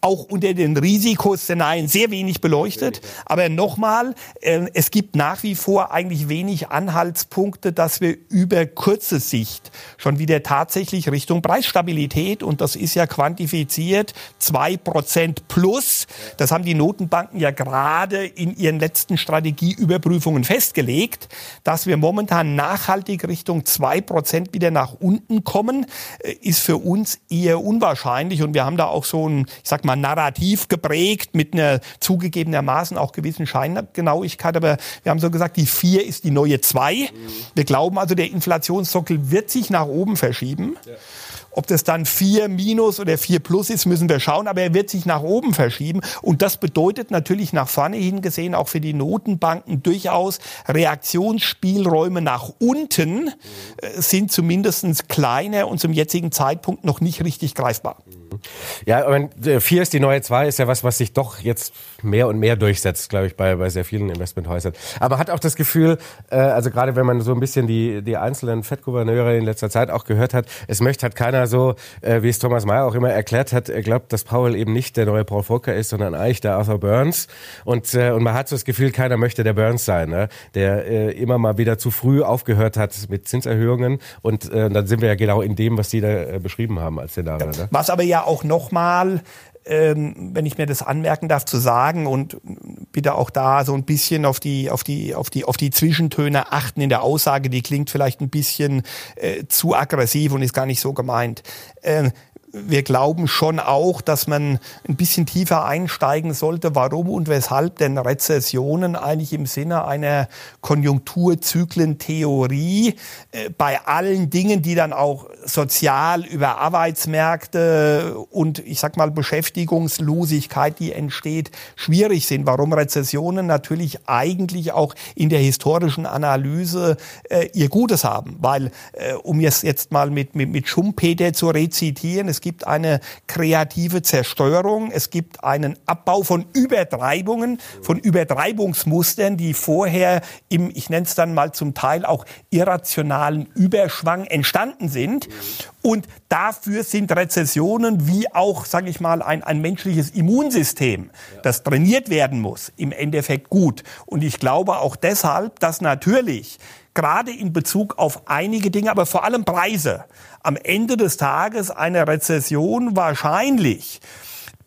auch unter den Risikoszenarien sehr wenig beleuchtet. Aber nochmal, äh, es gibt nach wie vor eigentlich wenig Anhaltspunkte, dass wir über kurze Sicht schon wieder tatsächlich Richtung Preisstabilität, und das ist ja quantifiziert, zwei Prozent plus, das haben die Notenbanken ja gerade in ihren letzten Strategieüberprüfungen festgelegt, dass wir momentan nachhaltig Richtung zwei Prozent wieder nach unten kommen, äh, ist für uns eher unwahrscheinlich. Und wir haben da auch so ein ich sag mal, narrativ geprägt mit einer zugegebenermaßen auch gewissen Scheingenauigkeit. Aber wir haben so gesagt, die vier ist die neue zwei. Wir glauben also, der Inflationssockel wird sich nach oben verschieben. Ja. Ob das dann 4 minus oder 4 plus ist, müssen wir schauen, aber er wird sich nach oben verschieben. Und das bedeutet natürlich nach vorne hin gesehen auch für die Notenbanken durchaus Reaktionsspielräume nach unten äh, sind zumindest kleiner und zum jetzigen Zeitpunkt noch nicht richtig greifbar. Ja, aber äh, vier ist die neue zwei, ist ja was, was sich doch jetzt mehr und mehr durchsetzt, glaube ich, bei, bei sehr vielen Investmenthäusern. Aber hat auch das Gefühl, äh, also gerade wenn man so ein bisschen die, die einzelnen Fettgouverneure in letzter Zeit auch gehört hat, es möchte halt keiner so, äh, wie es Thomas Mayer auch immer erklärt hat, er glaubt, dass Powell eben nicht der neue Paul Volcker ist, sondern eigentlich der Arthur Burns. Und, äh, und man hat so das Gefühl, keiner möchte der Burns sein, ne? der äh, immer mal wieder zu früh aufgehört hat mit Zinserhöhungen. Und äh, dann sind wir ja genau in dem, was Sie da äh, beschrieben haben als Szenario. Ne? Was aber ja auch nochmal ähm, wenn ich mir das anmerken darf, zu sagen und bitte auch da so ein bisschen auf die, auf die, auf die, auf die Zwischentöne achten in der Aussage, die klingt vielleicht ein bisschen äh, zu aggressiv und ist gar nicht so gemeint. Ähm, wir glauben schon auch, dass man ein bisschen tiefer einsteigen sollte, warum und weshalb denn Rezessionen eigentlich im Sinne einer Konjunkturzyklentheorie äh, bei allen Dingen, die dann auch sozial über Arbeitsmärkte und ich sag mal Beschäftigungslosigkeit, die entsteht, schwierig sind. Warum Rezessionen natürlich eigentlich auch in der historischen Analyse äh, ihr Gutes haben. Weil, äh, um jetzt, jetzt mal mit, mit, mit Schumpeter zu rezitieren, es gibt eine kreative Zerstörung, es gibt einen Abbau von Übertreibungen, von Übertreibungsmustern, die vorher im, ich nenne es dann mal zum Teil auch irrationalen Überschwang entstanden sind. Und dafür sind Rezessionen wie auch, sage ich mal, ein, ein menschliches Immunsystem, das trainiert werden muss, im Endeffekt gut. Und ich glaube auch deshalb, dass natürlich gerade in Bezug auf einige Dinge, aber vor allem Preise, am Ende des Tages eine Rezession wahrscheinlich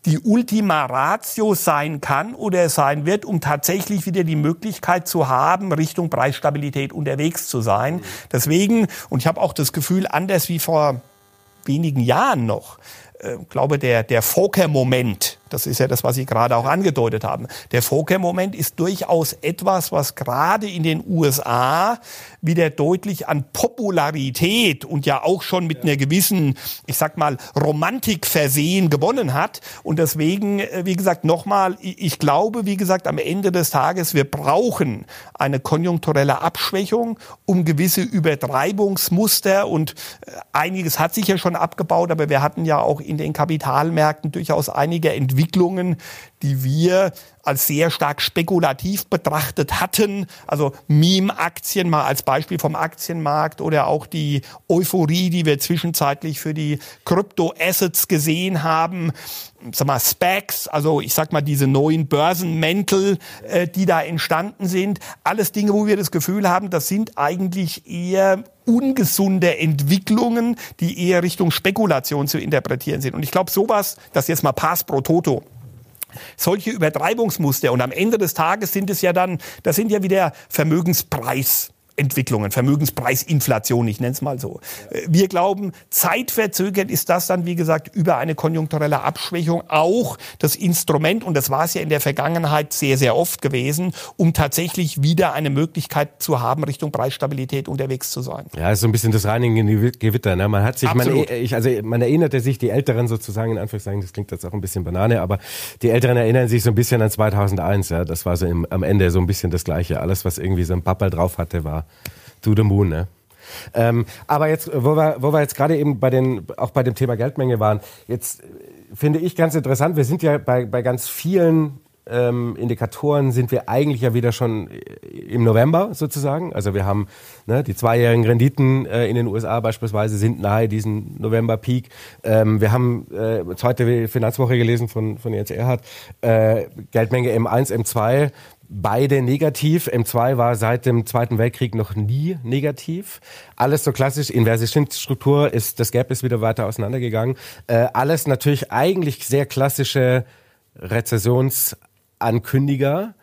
die Ultima Ratio sein kann oder sein wird, um tatsächlich wieder die Möglichkeit zu haben, Richtung Preisstabilität unterwegs zu sein. Deswegen, und ich habe auch das Gefühl, anders wie vor wenigen Jahren noch, äh, glaube der, der Fokker-Moment, das ist ja das, was Sie gerade auch angedeutet haben. Der Fokker-Moment ist durchaus etwas, was gerade in den USA wieder deutlich an Popularität und ja auch schon mit einer gewissen, ich sag mal, Romantik versehen gewonnen hat. Und deswegen, äh, wie gesagt, nochmal, ich glaube, wie gesagt, am Ende des Tages, wir brauchen eine konjunkturelle Abschwächung, um gewisse Übertreibungsmuster und äh, einiges hat sich ja schon abgebaut, aber wir hatten ja auch in den Kapitalmärkten durchaus einige Entwicklungen Entwicklungen, die wir als sehr stark spekulativ betrachtet hatten. Also Meme-Aktien mal als Beispiel vom Aktienmarkt oder auch die Euphorie, die wir zwischenzeitlich für die Krypto-Assets gesehen haben. Sag mal, Specs, also ich sag mal diese neuen Börsenmäntel, äh, die da entstanden sind. Alles Dinge, wo wir das Gefühl haben, das sind eigentlich eher ungesunde Entwicklungen, die eher Richtung Spekulation zu interpretieren sind. Und ich glaube, sowas, das jetzt mal Pass pro Toto, solche Übertreibungsmuster und am Ende des Tages sind es ja dann, das sind ja wieder Vermögenspreis. Entwicklungen, Vermögenspreisinflation, ich nenne es mal so. Wir glauben, zeitverzögert ist das dann, wie gesagt, über eine konjunkturelle Abschwächung auch das Instrument, und das war es ja in der Vergangenheit sehr, sehr oft gewesen, um tatsächlich wieder eine Möglichkeit zu haben, Richtung Preisstabilität unterwegs zu sein. Ja, ist so ein bisschen das Reinigen in die Gewitter. Ne? Man hat sich, man, ich, also man erinnerte sich, die Älteren sozusagen, in Anführungszeichen, das klingt jetzt auch ein bisschen Banane, aber die Älteren erinnern sich so ein bisschen an 2001. Ja? Das war so im, am Ende so ein bisschen das Gleiche. Alles, was irgendwie so ein Pappel drauf hatte, war to the moon, ne? Ähm, aber jetzt, wo wir, wo wir jetzt gerade eben bei den, auch bei dem Thema Geldmenge waren, jetzt finde ich ganz interessant, wir sind ja bei, bei ganz vielen ähm, Indikatoren sind wir eigentlich ja wieder schon im November sozusagen. Also wir haben ne, die zweijährigen Renditen äh, in den USA beispielsweise sind nahe diesen November-Peak. Ähm, wir haben äh, heute Finanzwoche gelesen von, von Jens Erhardt, äh, Geldmenge M1, M2 beide negativ. M2 war seit dem Zweiten Weltkrieg noch nie negativ. Alles so klassisch, inverse Zinsstruktur, ist, das Gap ist wieder weiter auseinandergegangen. Äh, alles natürlich eigentlich sehr klassische Rezessionsankündiger.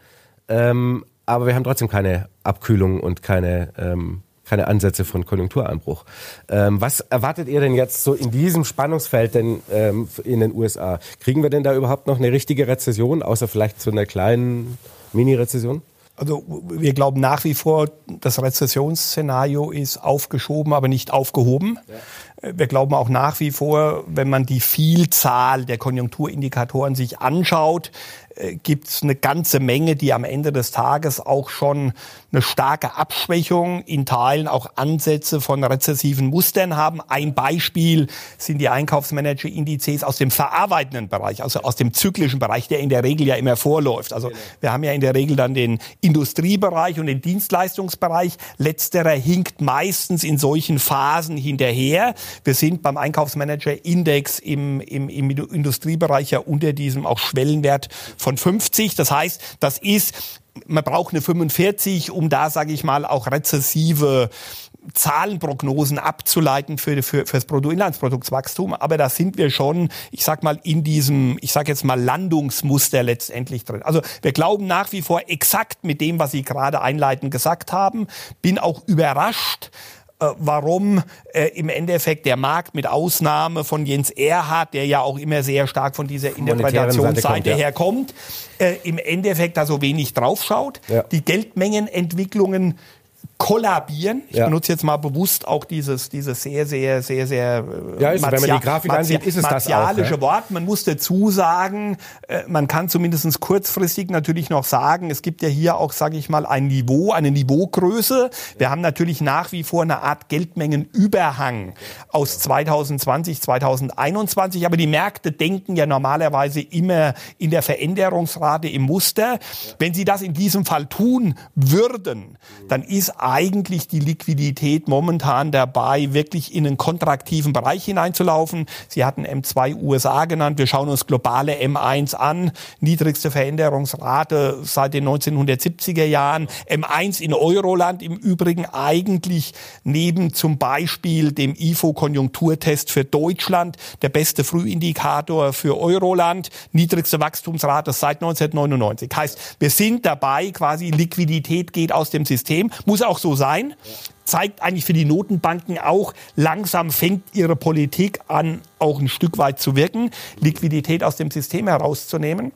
Ähm, aber wir haben trotzdem keine Abkühlung und keine, ähm, keine Ansätze von Konjunktureinbruch. Ähm, was erwartet ihr denn jetzt so in diesem Spannungsfeld denn ähm, in den USA? Kriegen wir denn da überhaupt noch eine richtige Rezession, außer vielleicht zu einer kleinen Mini-Rezession? Also wir glauben nach wie vor, das Rezessionsszenario ist aufgeschoben, aber nicht aufgehoben. Ja. Wir glauben auch nach wie vor, wenn man die Vielzahl der Konjunkturindikatoren sich anschaut, gibt es eine ganze Menge, die am Ende des Tages auch schon eine starke Abschwächung, in Teilen auch Ansätze von rezessiven Mustern haben. Ein Beispiel sind die Einkaufsmanager-Indizes aus dem verarbeitenden Bereich, also aus dem zyklischen Bereich, der in der Regel ja immer vorläuft. Also genau. wir haben ja in der Regel dann den Industriebereich und den Dienstleistungsbereich. Letzterer hinkt meistens in solchen Phasen hinterher. Wir sind beim Einkaufsmanager-Index im, im, im Industriebereich ja unter diesem auch Schwellenwert von 50. Das heißt, das ist man braucht eine 45, um da, sage ich mal, auch rezessive Zahlenprognosen abzuleiten für, für, für das Bruttoinlandsproduktswachstum. Aber da sind wir schon, ich sag mal, in diesem, ich sag jetzt mal, Landungsmuster letztendlich drin. Also wir glauben nach wie vor exakt mit dem, was Sie gerade einleitend gesagt haben. Bin auch überrascht, warum äh, im Endeffekt der Markt mit Ausnahme von Jens Erhardt, der ja auch immer sehr stark von dieser Interpretationsseite herkommt, äh, im Endeffekt da so wenig draufschaut. Ja. Die Geldmengenentwicklungen kollabieren. Ich ja. benutze jetzt mal bewusst auch dieses, dieses sehr, sehr, sehr, sehr äh, ja, ist, wenn man die Grafik ansieht, ist es das auch? Wort. Man muss dazu sagen, äh, man kann zumindest kurzfristig natürlich noch sagen, es gibt ja hier auch, sage ich mal, ein Niveau, eine Niveaugröße. Wir haben natürlich nach wie vor eine Art Geldmengenüberhang aus 2020, 2021, aber die Märkte denken ja normalerweise immer in der Veränderungsrate im Muster. Wenn sie das in diesem Fall tun würden, dann ist eigentlich die Liquidität momentan dabei, wirklich in einen kontraktiven Bereich hineinzulaufen. Sie hatten M2 USA genannt. Wir schauen uns globale M1 an. Niedrigste Veränderungsrate seit den 1970er Jahren. M1 in Euroland im Übrigen eigentlich neben zum Beispiel dem IFO-Konjunkturtest für Deutschland der beste Frühindikator für Euroland. Niedrigste Wachstumsrate seit 1999. Heißt, wir sind dabei, quasi Liquidität geht aus dem System. Muss auch so sein. Zeigt eigentlich für die Notenbanken auch, langsam fängt ihre Politik an, auch ein Stück weit zu wirken, Liquidität aus dem System herauszunehmen.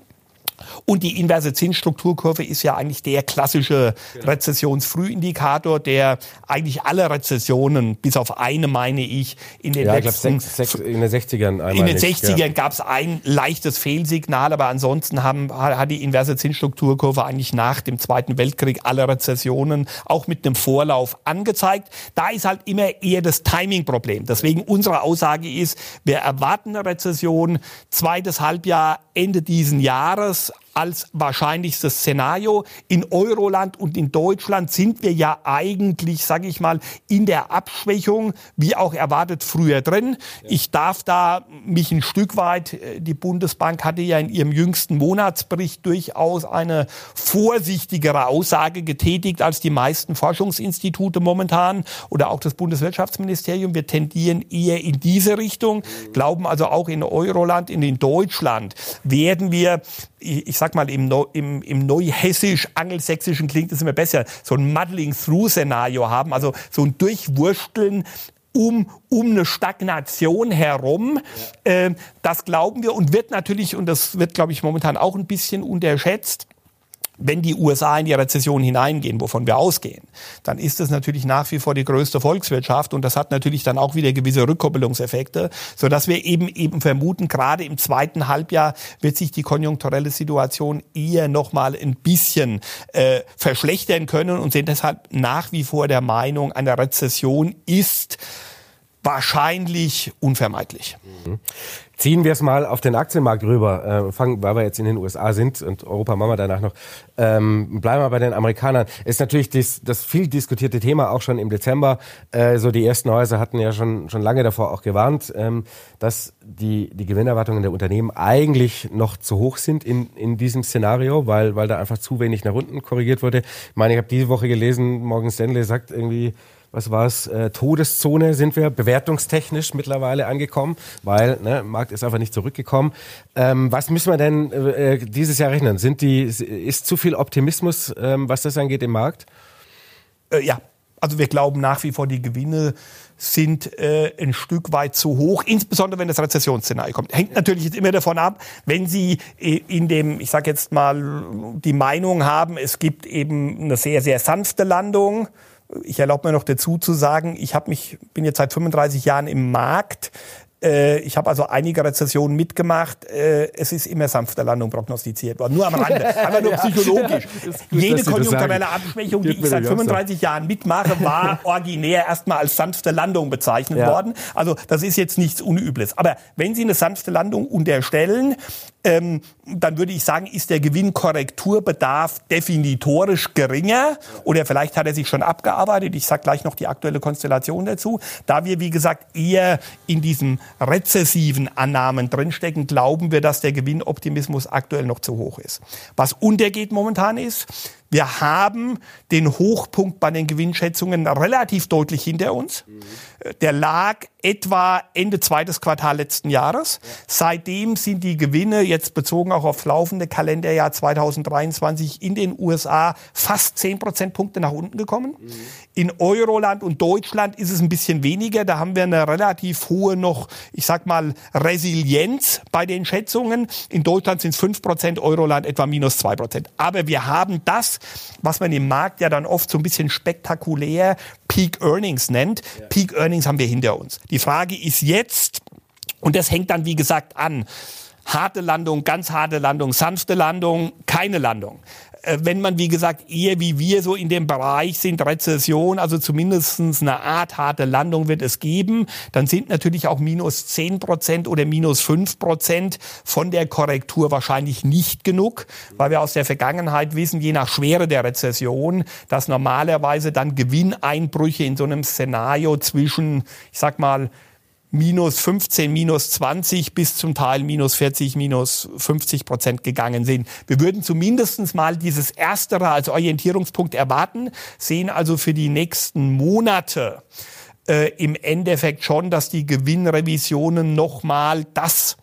Und die inverse Zinsstrukturkurve ist ja eigentlich der klassische genau. Rezessionsfrühindikator, der eigentlich alle Rezessionen, bis auf eine meine ich, in den ja, letzten... Sechs, sechs, in den 60ern einmal In den 60ern ja. gab es ein leichtes Fehlsignal, aber ansonsten haben, hat die inverse Zinsstrukturkurve eigentlich nach dem Zweiten Weltkrieg alle Rezessionen auch mit einem Vorlauf angezeigt. Da ist halt immer eher das Timing-Problem. Deswegen unsere Aussage ist, wir erwarten eine Rezession, zweites Halbjahr Ende diesen Jahres нас als wahrscheinlichstes Szenario. In Euroland und in Deutschland sind wir ja eigentlich, sage ich mal, in der Abschwächung, wie auch erwartet, früher drin. Ich darf da mich ein Stück weit, äh, die Bundesbank hatte ja in ihrem jüngsten Monatsbericht durchaus eine vorsichtigere Aussage getätigt als die meisten Forschungsinstitute momentan oder auch das Bundeswirtschaftsministerium. Wir tendieren eher in diese Richtung, glauben also auch in Euroland, in Deutschland werden wir ich sag mal, im, im, im neuhessisch-angelsächsischen klingt es immer besser, so ein Muddling-Through-Szenario haben, also so ein Durchwursteln um, um eine Stagnation herum. Ja. Äh, das glauben wir und wird natürlich, und das wird, glaube ich, momentan auch ein bisschen unterschätzt, wenn die USA in die Rezession hineingehen, wovon wir ausgehen, dann ist es natürlich nach wie vor die größte Volkswirtschaft und das hat natürlich dann auch wieder gewisse Rückkoppelungseffekte, so dass wir eben eben vermuten, gerade im zweiten Halbjahr wird sich die konjunkturelle Situation eher noch mal ein bisschen äh, verschlechtern können und sind deshalb nach wie vor der Meinung, eine Rezession ist wahrscheinlich unvermeidlich. Mhm. Ziehen wir es mal auf den Aktienmarkt rüber, äh, fangen, weil wir jetzt in den USA sind und Europa machen wir danach noch. Ähm, bleiben wir bei den Amerikanern. Ist natürlich das, das viel diskutierte Thema auch schon im Dezember. Äh, so die ersten Häuser hatten ja schon schon lange davor auch gewarnt, ähm, dass die die Gewinnerwartungen der Unternehmen eigentlich noch zu hoch sind in in diesem Szenario, weil weil da einfach zu wenig nach unten korrigiert wurde. Ich meine, ich habe diese Woche gelesen, Morgan Stanley sagt irgendwie was war es, äh, Todeszone sind wir bewertungstechnisch mittlerweile angekommen, weil ne, Markt ist einfach nicht zurückgekommen. Ähm, was müssen wir denn äh, dieses Jahr rechnen? Sind die, ist zu viel Optimismus, ähm, was das angeht im Markt? Äh, ja, also wir glauben nach wie vor, die Gewinne sind äh, ein Stück weit zu hoch, insbesondere wenn das Rezessionsszenario kommt. Hängt natürlich jetzt immer davon ab, wenn Sie äh, in dem, ich sage jetzt mal, die Meinung haben, es gibt eben eine sehr, sehr sanfte Landung, ich erlaube mir noch dazu zu sagen, ich habe mich, bin jetzt seit 35 Jahren im Markt. Äh, ich habe also einige Rezessionen mitgemacht. Äh, es ist immer sanfte Landung prognostiziert worden. Nur am Rande, einfach nur psychologisch. gut, Jede konjunkturelle Abschwächung, die ich seit 35 Jahren mitmache, war originär erstmal als sanfte Landung bezeichnet ja. worden. Also das ist jetzt nichts Unübles. Aber wenn Sie eine sanfte Landung unterstellen, ähm, dann würde ich sagen, ist der Gewinnkorrekturbedarf definitorisch geringer oder vielleicht hat er sich schon abgearbeitet. Ich sage gleich noch die aktuelle Konstellation dazu. Da wir, wie gesagt, eher in diesen rezessiven Annahmen drinstecken, glauben wir, dass der Gewinnoptimismus aktuell noch zu hoch ist. Was untergeht momentan ist, Wir haben den Hochpunkt bei den Gewinnschätzungen relativ deutlich hinter uns. Mhm. Der lag etwa Ende zweites Quartal letzten Jahres. Ja. Seitdem sind die Gewinne jetzt bezogen auch aufs laufende Kalenderjahr 2023 in den USA fast 10 Prozentpunkte nach unten gekommen. Mhm. In Euroland und Deutschland ist es ein bisschen weniger. Da haben wir eine relativ hohe noch, ich sag mal, Resilienz bei den Schätzungen. In Deutschland sind es 5 Prozent, Euroland etwa minus 2 Prozent. Aber wir haben das, was man im Markt ja dann oft so ein bisschen spektakulär Peak Earnings nennt. Ja. Peak Earnings haben wir hinter uns. Die Frage ist jetzt, und das hängt dann, wie gesagt, an, harte Landung, ganz harte Landung, sanfte Landung, keine Landung. Äh, wenn man, wie gesagt, eher wie wir so in dem Bereich sind, Rezession, also zumindest eine Art harte Landung wird es geben, dann sind natürlich auch minus 10 Prozent oder minus 5 Prozent von der Korrektur wahrscheinlich nicht genug, weil wir aus der Vergangenheit wissen, je nach Schwere der Rezession, dass normalerweise dann Gewinneinbrüche in so einem Szenario zwischen, ich sag mal, minus 15, minus 20 bis zum Teil minus 40, minus 50 Prozent gegangen sind. Wir würden zumindest mal dieses Erstere als Orientierungspunkt erwarten, sehen also für die nächsten Monate äh, im Endeffekt schon, dass die Gewinnrevisionen nochmal das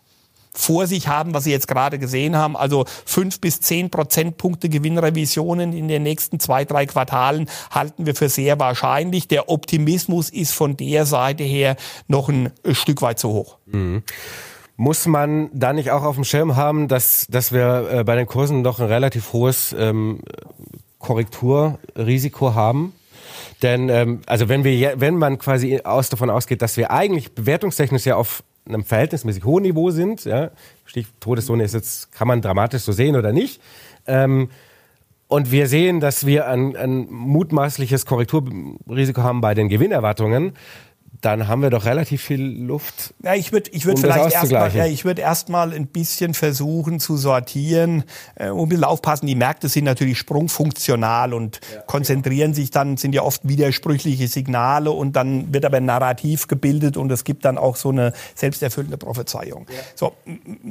vor sich haben, was Sie jetzt gerade gesehen haben. Also fünf bis zehn Prozentpunkte Gewinnrevisionen in den nächsten zwei, drei Quartalen halten wir für sehr wahrscheinlich. Der Optimismus ist von der Seite her noch ein Stück weit zu hoch. Mhm. Muss man da nicht auch auf dem Schirm haben, dass, dass wir äh, bei den Kursen doch ein relativ hohes ähm, Korrekturrisiko haben? Denn ähm, also wenn wir wenn man quasi aus davon ausgeht, dass wir eigentlich bewertungstechnisch ja auf einem verhältnismäßig hohen Niveau sind. Ja. Stich Todeszone ist jetzt, kann man dramatisch so sehen oder nicht. Ähm, und wir sehen, dass wir ein, ein mutmaßliches Korrekturrisiko haben bei den Gewinnerwartungen dann haben wir doch relativ viel Luft. Ja, ich würde ich würd um vielleicht erstmal ja, ich würde erstmal ein bisschen versuchen zu sortieren äh, und ein bisschen aufpassen. Die Märkte sind natürlich sprungfunktional und ja. konzentrieren sich dann, sind ja oft widersprüchliche Signale und dann wird aber ein Narrativ gebildet und es gibt dann auch so eine selbsterfüllende Prophezeiung. Ja. So,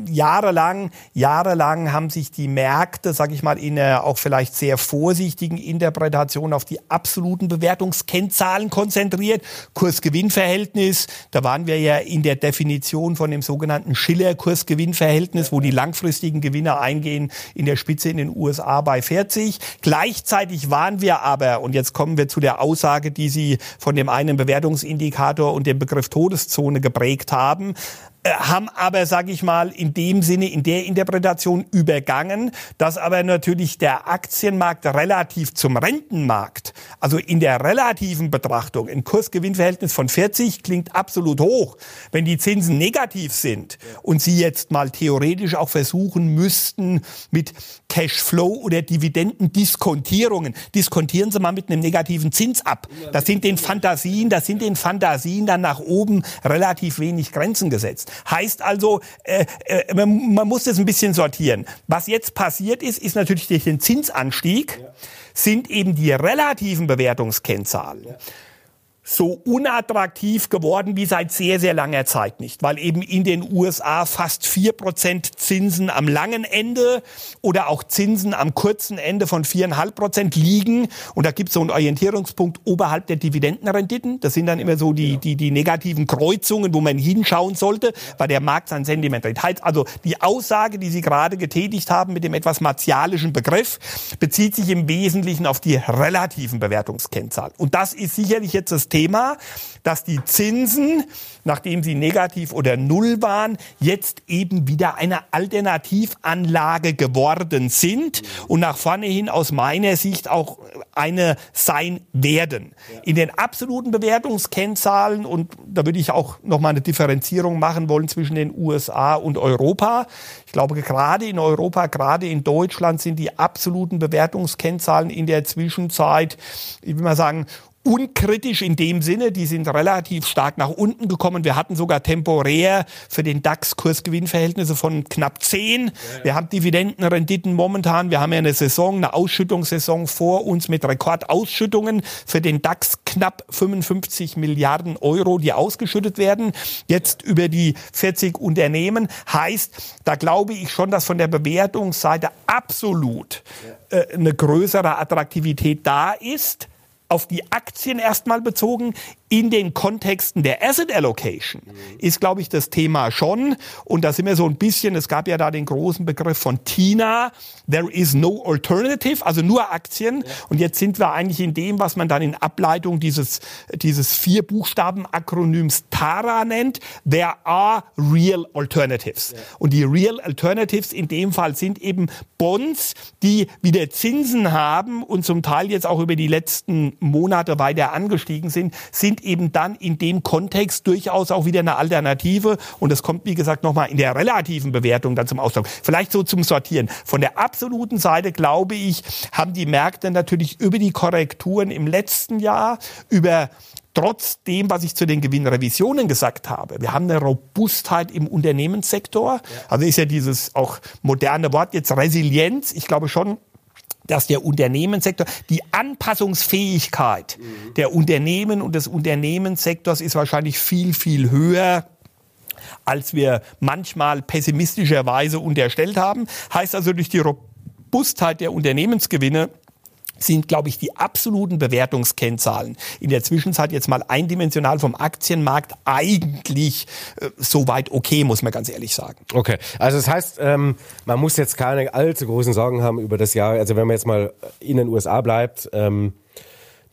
jahrelang, jahrelang haben sich die Märkte, sag ich mal, in einer auch vielleicht sehr vorsichtigen Interpretation auf die absoluten Bewertungskennzahlen konzentriert. Kursgewinn Kursgewinnverhältnis. Da waren wir ja in der Definition von dem sogenannten Schiller-Kursgewinnverhältnis, wo die langfristigen Gewinner eingehen, in der Spitze in den USA bei 40. Gleichzeitig waren wir aber, und jetzt kommen wir zu der Aussage, die Sie von dem einen Bewertungsindikator und dem Begriff Todeszone geprägt haben, haben aber, sage ich mal, in dem Sinne, in der Interpretation übergangen, dass aber natürlich der Aktienmarkt relativ zum Rentenmarkt, also in der relativen Betrachtung, ein Kursgewinnverhältnis von 40 klingt absolut hoch. Wenn die Zinsen negativ sind und Sie jetzt mal theoretisch auch versuchen müssten, mit Cashflow oder Dividendendiskontierungen, diskontieren Sie mal mit einem negativen Zins ab. Das sind den Fantasien, das sind den Fantasien dann nach oben relativ wenig Grenzen gesetzt. Heißt also, äh, äh, man, man muss das ein bisschen sortieren. Was jetzt passiert ist, ist natürlich durch den Zinsanstieg, ja. sind eben die relativen Bewertungskennzahlen. Ja so unattraktiv geworden wie seit sehr, sehr langer Zeit nicht, weil eben in den USA fast vier Prozent Zinsen am langen Ende oder auch Zinsen am kurzen Ende von viereinhalb Prozent liegen. Und da gibt es so einen Orientierungspunkt oberhalb der Dividendenrenditen. Das sind dann immer so die, die, die negativen Kreuzungen, wo man hinschauen sollte, weil der Markt sein Sentiment. Heißt also, die Aussage, die Sie gerade getätigt haben mit dem etwas martialischen Begriff, bezieht sich im Wesentlichen auf die relativen Bewertungskennzahlen. Und das ist sicherlich jetzt das Thema, dass die Zinsen, nachdem sie negativ oder null waren, jetzt eben wieder eine Alternativanlage geworden sind und nach vorne hin aus meiner Sicht auch eine sein werden. In den absoluten Bewertungskennzahlen und da würde ich auch noch mal eine Differenzierung machen wollen zwischen den USA und Europa. Ich glaube, gerade in Europa, gerade in Deutschland sind die absoluten Bewertungskennzahlen in der Zwischenzeit, ich will mal sagen, unkritisch in dem Sinne, die sind relativ stark nach unten gekommen. Wir hatten sogar temporär für den DAX Kursgewinnverhältnisse von knapp 10. Wir haben Dividendenrenditen momentan. Wir haben ja eine Saison, eine Ausschüttungssaison vor uns mit Rekordausschüttungen für den DAX knapp 55 Milliarden Euro, die ausgeschüttet werden. Jetzt über die 40 Unternehmen heißt, da glaube ich schon, dass von der Bewertungsseite absolut äh, eine größere Attraktivität da ist auf die Aktien erstmal bezogen in den Kontexten der Asset Allocation ist, glaube ich, das Thema schon. Und da sind wir so ein bisschen, es gab ja da den großen Begriff von TINA, there is no alternative, also nur Aktien. Ja. Und jetzt sind wir eigentlich in dem, was man dann in Ableitung dieses, dieses vier Buchstaben Akronyms TARA nennt. There are real alternatives. Ja. Und die real alternatives in dem Fall sind eben Bonds, die wieder Zinsen haben und zum Teil jetzt auch über die letzten Monate weiter angestiegen sind, sind eben dann in dem Kontext durchaus auch wieder eine Alternative. Und das kommt, wie gesagt, nochmal in der relativen Bewertung dann zum Ausdruck. Vielleicht so zum Sortieren. Von der absoluten Seite, glaube ich, haben die Märkte natürlich über die Korrekturen im letzten Jahr, über trotzdem, was ich zu den Gewinnrevisionen gesagt habe, wir haben eine Robustheit im Unternehmenssektor. Also ist ja dieses auch moderne Wort jetzt Resilienz. Ich glaube schon, dass der Unternehmenssektor, die Anpassungsfähigkeit mhm. der Unternehmen und des Unternehmenssektors ist wahrscheinlich viel, viel höher als wir manchmal pessimistischerweise unterstellt haben. Heißt also durch die Robustheit der Unternehmensgewinne sind, glaube ich, die absoluten Bewertungskennzahlen in der Zwischenzeit jetzt mal eindimensional vom Aktienmarkt eigentlich äh, soweit okay, muss man ganz ehrlich sagen. Okay, also das heißt, ähm, man muss jetzt keine allzu großen Sorgen haben über das Jahr. Also wenn man jetzt mal in den USA bleibt, ähm,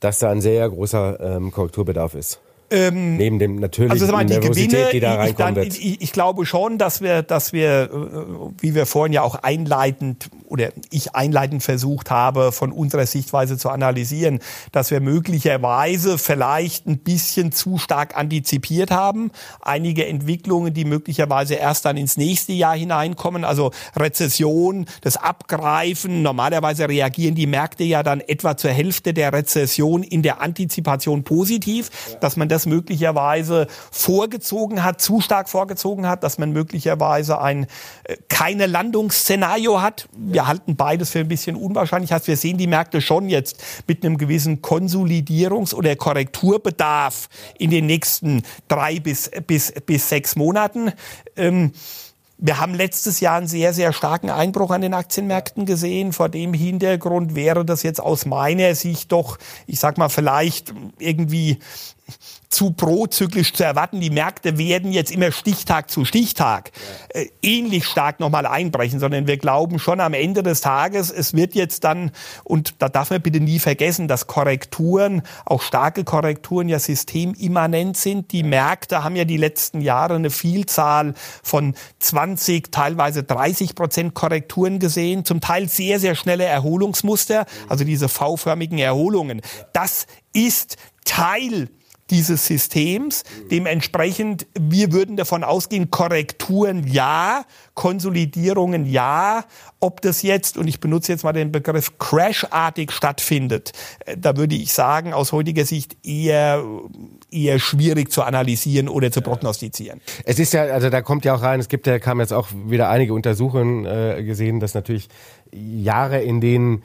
dass da ein sehr großer ähm, Korrekturbedarf ist. Ähm, Neben dem natürlich also, die Nervosität, Gewinne, die da reinkommt. Ich, ich, ich, glaube schon, dass wir, dass wir, äh, wie wir vorhin ja auch einleitend oder ich einleitend versucht habe, von unserer Sichtweise zu analysieren, dass wir möglicherweise vielleicht ein bisschen zu stark antizipiert haben. Einige Entwicklungen, die möglicherweise erst dann ins nächste Jahr hineinkommen, also Rezession, das Abgreifen. Normalerweise reagieren die Märkte ja dann etwa zur Hälfte der Rezession in der Antizipation positiv, dass man das das möglicherweise vorgezogen hat, zu stark vorgezogen hat, dass man möglicherweise ein äh, keine Landungsszenario hat. Wir halten beides für ein bisschen unwahrscheinlich. Heißt, wir sehen die Märkte schon jetzt mit einem gewissen Konsolidierungs- oder Korrekturbedarf in den nächsten drei bis, bis, bis sechs Monaten. Ähm, wir haben letztes Jahr einen sehr, sehr starken Einbruch an den Aktienmärkten gesehen. Vor dem Hintergrund wäre das jetzt aus meiner Sicht doch, ich sag mal, vielleicht irgendwie zu prozyklisch zu erwarten. Die Märkte werden jetzt immer Stichtag zu Stichtag äh, ähnlich stark nochmal einbrechen, sondern wir glauben schon am Ende des Tages, es wird jetzt dann, und da darf man bitte nie vergessen, dass Korrekturen, auch starke Korrekturen ja systemimmanent sind. Die Märkte haben ja die letzten Jahre eine Vielzahl von 20, teilweise 30 Prozent Korrekturen gesehen, zum Teil sehr, sehr schnelle Erholungsmuster, also diese V-förmigen Erholungen. Das ist Teil dieses Systems. Dementsprechend, wir würden davon ausgehen, Korrekturen ja, Konsolidierungen ja. Ob das jetzt, und ich benutze jetzt mal den Begriff crashartig stattfindet, äh, da würde ich sagen, aus heutiger Sicht eher, eher schwierig zu analysieren oder zu prognostizieren. Es ist ja, also da kommt ja auch rein, es gibt ja, kam jetzt auch wieder einige Untersuchungen äh, gesehen, dass natürlich Jahre, in denen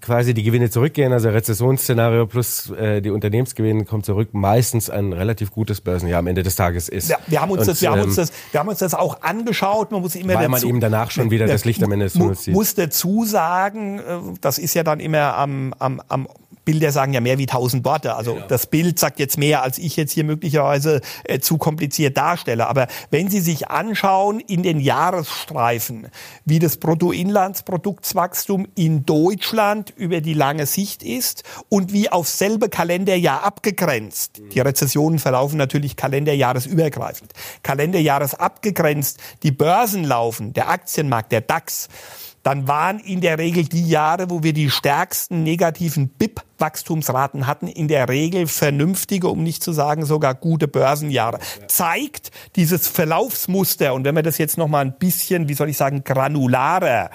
quasi die Gewinne zurückgehen, also Rezessionsszenario plus äh, die Unternehmensgewinne kommt zurück, meistens ein relativ gutes Börsenjahr am Ende des Tages ist. Ja, wir haben uns, Und, das, wir haben uns ähm, das, wir haben uns das auch angeschaut. Man muss immer weil dazu, man eben danach schon wieder das Licht am Ende des Tunnels sieht. Muss dazu sagen, äh, das ist ja dann immer am, am, am Bilder sagen ja mehr wie tausend Worte. Also genau. das Bild sagt jetzt mehr, als ich jetzt hier möglicherweise äh, zu kompliziert darstelle. Aber wenn Sie sich anschauen in den Jahresstreifen, wie das Bruttoinlandsproduktswachstum in Deutschland über die lange Sicht ist und wie auf selbe Kalenderjahr abgegrenzt. Mhm. Die Rezessionen verlaufen natürlich kalenderjahresübergreifend. Kalenderjahres abgegrenzt, die Börsen laufen, der Aktienmarkt, der DAX dann waren in der Regel die Jahre, wo wir die stärksten negativen BIP-Wachstumsraten hatten, in der Regel vernünftige, um nicht zu sagen sogar gute Börsenjahre. Zeigt dieses Verlaufsmuster und wenn wir das jetzt noch mal ein bisschen, wie soll ich sagen, granularer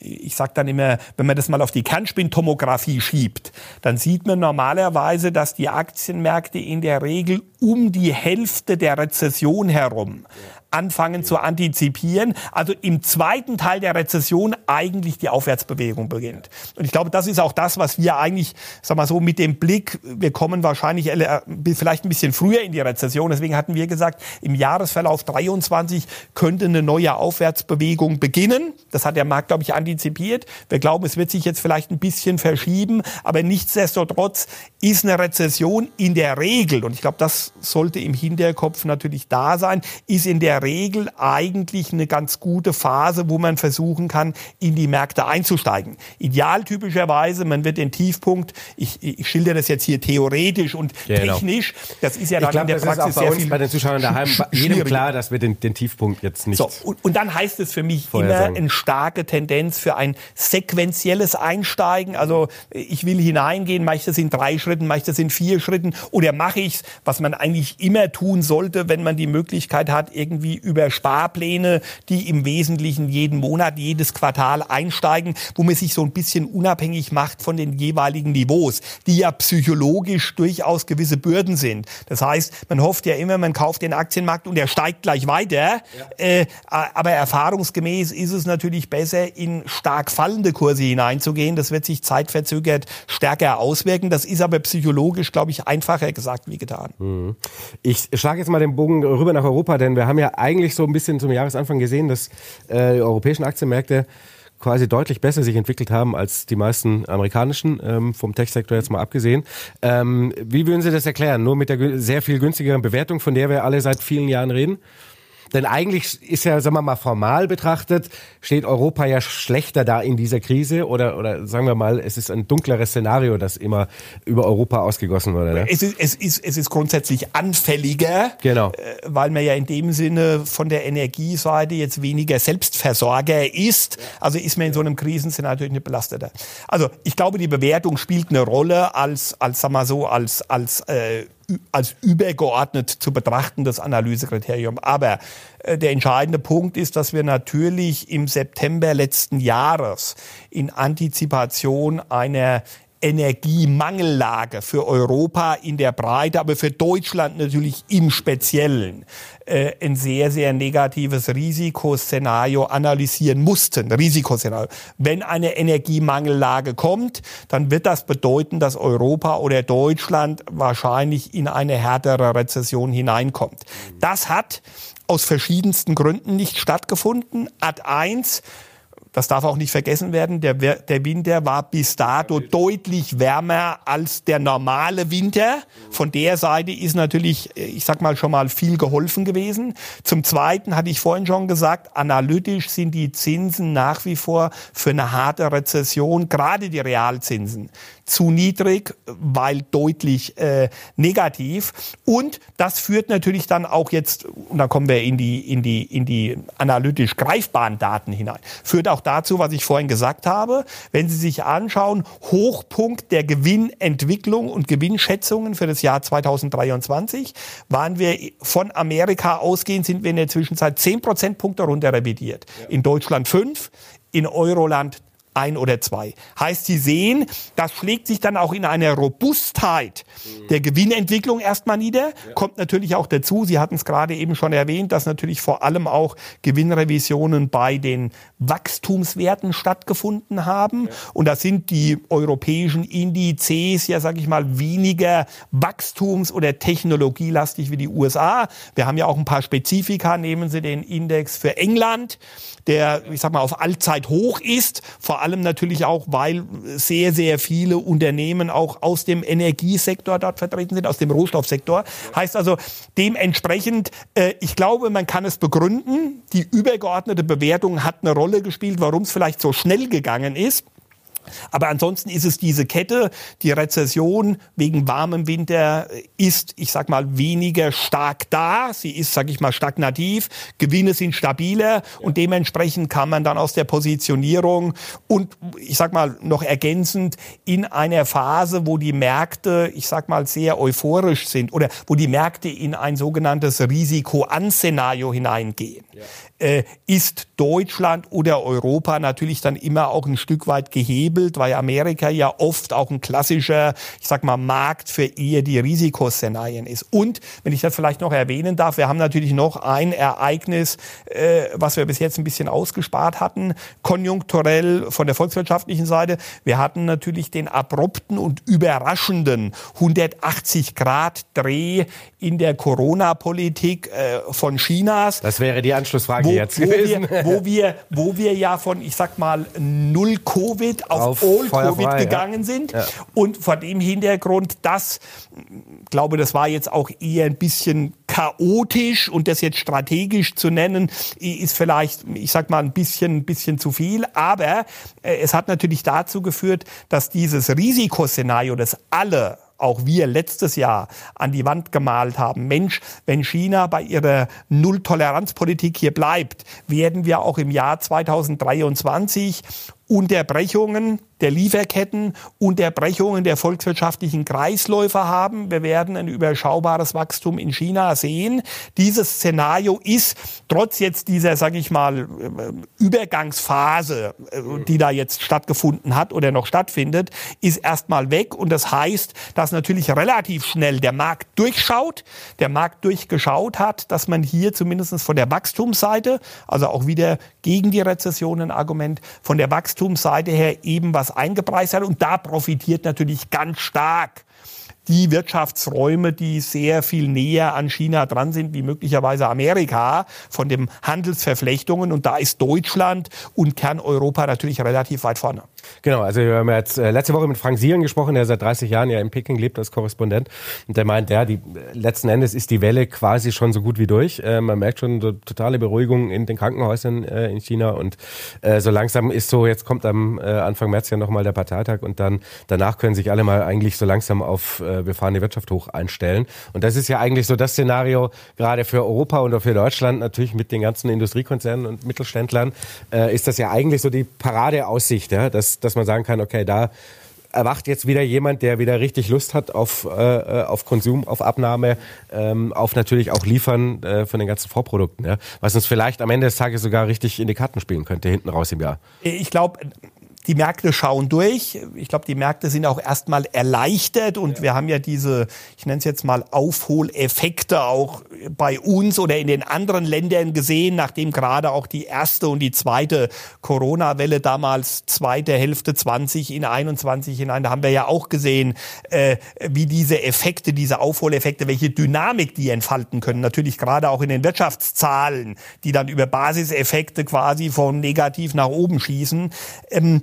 ich sage dann immer, wenn man das mal auf die Kernspintomographie schiebt, dann sieht man normalerweise, dass die Aktienmärkte in der Regel um die Hälfte der Rezession herum anfangen zu antizipieren. Also im zweiten Teil der Rezession eigentlich die Aufwärtsbewegung beginnt. Und ich glaube, das ist auch das, was wir eigentlich, sag mal so, mit dem Blick, wir kommen wahrscheinlich äh, vielleicht ein bisschen früher in die Rezession. Deswegen hatten wir gesagt, im Jahresverlauf 23 könnte eine neue Aufwärtsbewegung beginnen. Das hat der Markt, glaube ich, antizipiert. Wir glauben, es wird sich jetzt vielleicht ein bisschen verschieben, aber nichtsdestotrotz ist eine Rezession in der Regel, und ich glaube, das sollte im Hinterkopf natürlich da sein, ist in der Regel eigentlich eine ganz gute Phase, wo man versuchen kann, in die Märkte einzusteigen. Ideal typischerweise, man wird den Tiefpunkt, ich, ich schilder das jetzt hier theoretisch und genau. technisch, das ist ja dann glaub, in der Praxis sehr viel bei den Zuschauern daheim jedem klar, dass wir den, den Tiefpunkt jetzt nicht. So, und, und dann heißt es für mich immer sagen. eine starke Tendenz für ein sequenzielles Einsteigen. Also ich will hineingehen, mache ich das in drei Schritten, mache ich das in vier Schritten oder mache ich es, was man eigentlich immer tun sollte, wenn man die Möglichkeit hat, irgendwie wie über Sparpläne, die im Wesentlichen jeden Monat, jedes Quartal einsteigen, wo man sich so ein bisschen unabhängig macht von den jeweiligen Niveaus, die ja psychologisch durchaus gewisse Bürden sind. Das heißt, man hofft ja immer, man kauft den Aktienmarkt und er steigt gleich weiter. Ja. Äh, aber erfahrungsgemäß ist es natürlich besser, in stark fallende Kurse hineinzugehen. Das wird sich zeitverzögert stärker auswirken. Das ist aber psychologisch, glaube ich, einfacher gesagt wie getan. Mhm. Ich schlage jetzt mal den Bogen rüber nach Europa, denn wir haben ja eigentlich so ein bisschen zum Jahresanfang gesehen, dass äh, die europäischen Aktienmärkte quasi deutlich besser sich entwickelt haben als die meisten amerikanischen, ähm, vom Tech-Sektor jetzt mal abgesehen. Ähm, wie würden Sie das erklären? Nur mit der sehr viel günstigeren Bewertung, von der wir alle seit vielen Jahren reden? Denn eigentlich ist ja, sagen wir mal, formal betrachtet, steht Europa ja schlechter da in dieser Krise oder, oder sagen wir mal, es ist ein dunkleres Szenario, das immer über Europa ausgegossen wurde. Ne? Es, ist, es, ist, es ist grundsätzlich anfälliger, genau. Äh, weil man ja in dem Sinne von der Energieseite jetzt weniger Selbstversorger ist. Also ist man in so einem Krisenszenario natürlich nicht belasteter. Also ich glaube, die Bewertung spielt eine Rolle als, als sagen wir so, als, als äh, als übergeordnet zu betrachten, das Analysekriterium. Aber äh, der entscheidende Punkt ist, dass wir natürlich im September letzten Jahres in Antizipation einer Energiemangellage für Europa in der Breite, aber für Deutschland natürlich im Speziellen äh, ein sehr, sehr negatives Risikoszenario analysieren mussten. Risikoszenario. Wenn eine Energiemangellage kommt, dann wird das bedeuten, dass Europa oder Deutschland wahrscheinlich in eine härtere Rezession hineinkommt. Das hat aus verschiedensten Gründen nicht stattgefunden. Ad 1 das darf auch nicht vergessen werden, der, der Winter war bis dato deutlich wärmer als der normale Winter. Von der Seite ist natürlich, ich sag mal, schon mal viel geholfen gewesen. Zum Zweiten hatte ich vorhin schon gesagt, analytisch sind die Zinsen nach wie vor für eine harte Rezession, gerade die Realzinsen, zu niedrig, weil deutlich äh, negativ. Und das führt natürlich dann auch jetzt, und da kommen wir in die, in die, in die analytisch greifbaren Daten hinein, führt auch dazu, was ich vorhin gesagt habe. Wenn Sie sich anschauen, Hochpunkt der Gewinnentwicklung und Gewinnschätzungen für das Jahr 2023, waren wir von Amerika ausgehend, sind wir in der Zwischenzeit 10 Prozentpunkte runter revidiert. Ja. In Deutschland 5, in Euroland ein oder zwei. Heißt, Sie sehen, das schlägt sich dann auch in einer Robustheit der Gewinnentwicklung erstmal nieder. Ja. Kommt natürlich auch dazu, Sie hatten es gerade eben schon erwähnt, dass natürlich vor allem auch Gewinnrevisionen bei den Wachstumswerten stattgefunden haben. Ja. Und da sind die europäischen Indizes ja, sage ich mal, weniger wachstums- oder technologielastig wie die USA. Wir haben ja auch ein paar Spezifika. Nehmen Sie den Index für England, der, ich sag mal, auf Allzeit hoch ist. Vor allem natürlich auch, weil sehr, sehr viele Unternehmen auch aus dem Energiesektor dort vertreten sind, aus dem Rohstoffsektor. Heißt also dementsprechend, äh, ich glaube, man kann es begründen. Die übergeordnete Bewertung hat eine Rolle gespielt, warum es vielleicht so schnell gegangen ist. Aber ansonsten ist es diese Kette. Die Rezession wegen warmem Winter ist, ich sag mal, weniger stark da. Sie ist, sag ich mal, stagnativ. Gewinne sind stabiler und dementsprechend kann man dann aus der Positionierung und ich sag mal noch ergänzend in einer Phase, wo die Märkte, ich sag mal, sehr euphorisch sind oder wo die Märkte in ein sogenanntes Risiko-An-Szenario hineingehen. Ja äh, ist Deutschland oder Europa natürlich dann immer auch ein Stück weit gehebelt, weil Amerika ja oft auch ein klassischer, ich sag mal, Markt für eher die Risikoszenarien ist. Und, wenn ich das vielleicht noch erwähnen darf, wir haben natürlich noch ein Ereignis, äh, was wir bis jetzt ein bisschen ausgespart hatten, konjunkturell von der volkswirtschaftlichen Seite. Wir hatten natürlich den abrupten und überraschenden 180 Grad Dreh in der Corona-Politik äh, von Chinas. Das wäre die Anschlussfrage wo, jetzt wo gewesen. Wir, wo, wir, wo wir ja von, ich sag mal, null Covid auf, Auf All feuerfrei, Covid ja. gegangen sind. Ja. Und vor dem Hintergrund, das, ich glaube, das war jetzt auch eher ein bisschen chaotisch und das jetzt strategisch zu nennen, ist vielleicht, ich sag mal, ein bisschen, ein bisschen zu viel. Aber äh, es hat natürlich dazu geführt, dass dieses Risikoszenario, das alle auch wir letztes Jahr an die Wand gemalt haben. Mensch, wenn China bei ihrer Null-Toleranz-Politik hier bleibt, werden wir auch im Jahr 2023 Unterbrechungen der Lieferketten, Unterbrechungen der volkswirtschaftlichen Kreisläufe haben. Wir werden ein überschaubares Wachstum in China sehen. Dieses Szenario ist trotz jetzt dieser, sage ich mal, Übergangsphase, äh, die da jetzt stattgefunden hat oder noch stattfindet, ist erstmal weg. Und das heißt, dass natürlich relativ schnell der Markt durchschaut, der Markt durchgeschaut hat, dass man hier zumindest von der Wachstumsseite, also auch wieder gegen die Rezession ein Argument, von der Wachstumsseite her eben was eingepreist hat. Und da profitiert natürlich ganz stark die Wirtschaftsräume, die sehr viel näher an China dran sind, wie möglicherweise Amerika, von den Handelsverflechtungen. Und da ist Deutschland und Kerneuropa natürlich relativ weit vorne. Genau, also wir haben jetzt äh, letzte Woche mit Frank Sieren gesprochen, der seit 30 Jahren ja in Peking lebt als Korrespondent. Und der meint, ja, die, letzten Endes ist die Welle quasi schon so gut wie durch. Äh, man merkt schon so totale Beruhigung in den Krankenhäusern äh, in China. Und äh, so langsam ist so, jetzt kommt am äh, Anfang März ja nochmal der Parteitag und dann danach können sich alle mal eigentlich so langsam auf äh, wir fahren die Wirtschaft hoch einstellen. Und das ist ja eigentlich so das Szenario, gerade für Europa und auch für Deutschland, natürlich mit den ganzen Industriekonzernen und Mittelständlern, äh, ist das ja eigentlich so die Paradeaussicht, ja, dass, dass man sagen kann, okay, da erwacht jetzt wieder jemand, der wieder richtig Lust hat auf, äh, auf Konsum, auf Abnahme, ähm, auf natürlich auch Liefern äh, von den ganzen Vorprodukten, ja, was uns vielleicht am Ende des Tages sogar richtig in die Karten spielen könnte, hinten raus im Jahr. Ich glaube, die Märkte schauen durch. Ich glaube, die Märkte sind auch erstmal erleichtert und ja. wir haben ja diese, ich nenne es jetzt mal Aufholeffekte auch bei uns oder in den anderen Ländern gesehen, nachdem gerade auch die erste und die zweite Corona-Welle damals zweite Hälfte 20 in 21 hinein, da haben wir ja auch gesehen, äh, wie diese Effekte, diese Aufholeffekte, welche Dynamik die entfalten können. Natürlich gerade auch in den Wirtschaftszahlen, die dann über Basiseffekte quasi von negativ nach oben schießen. Ähm,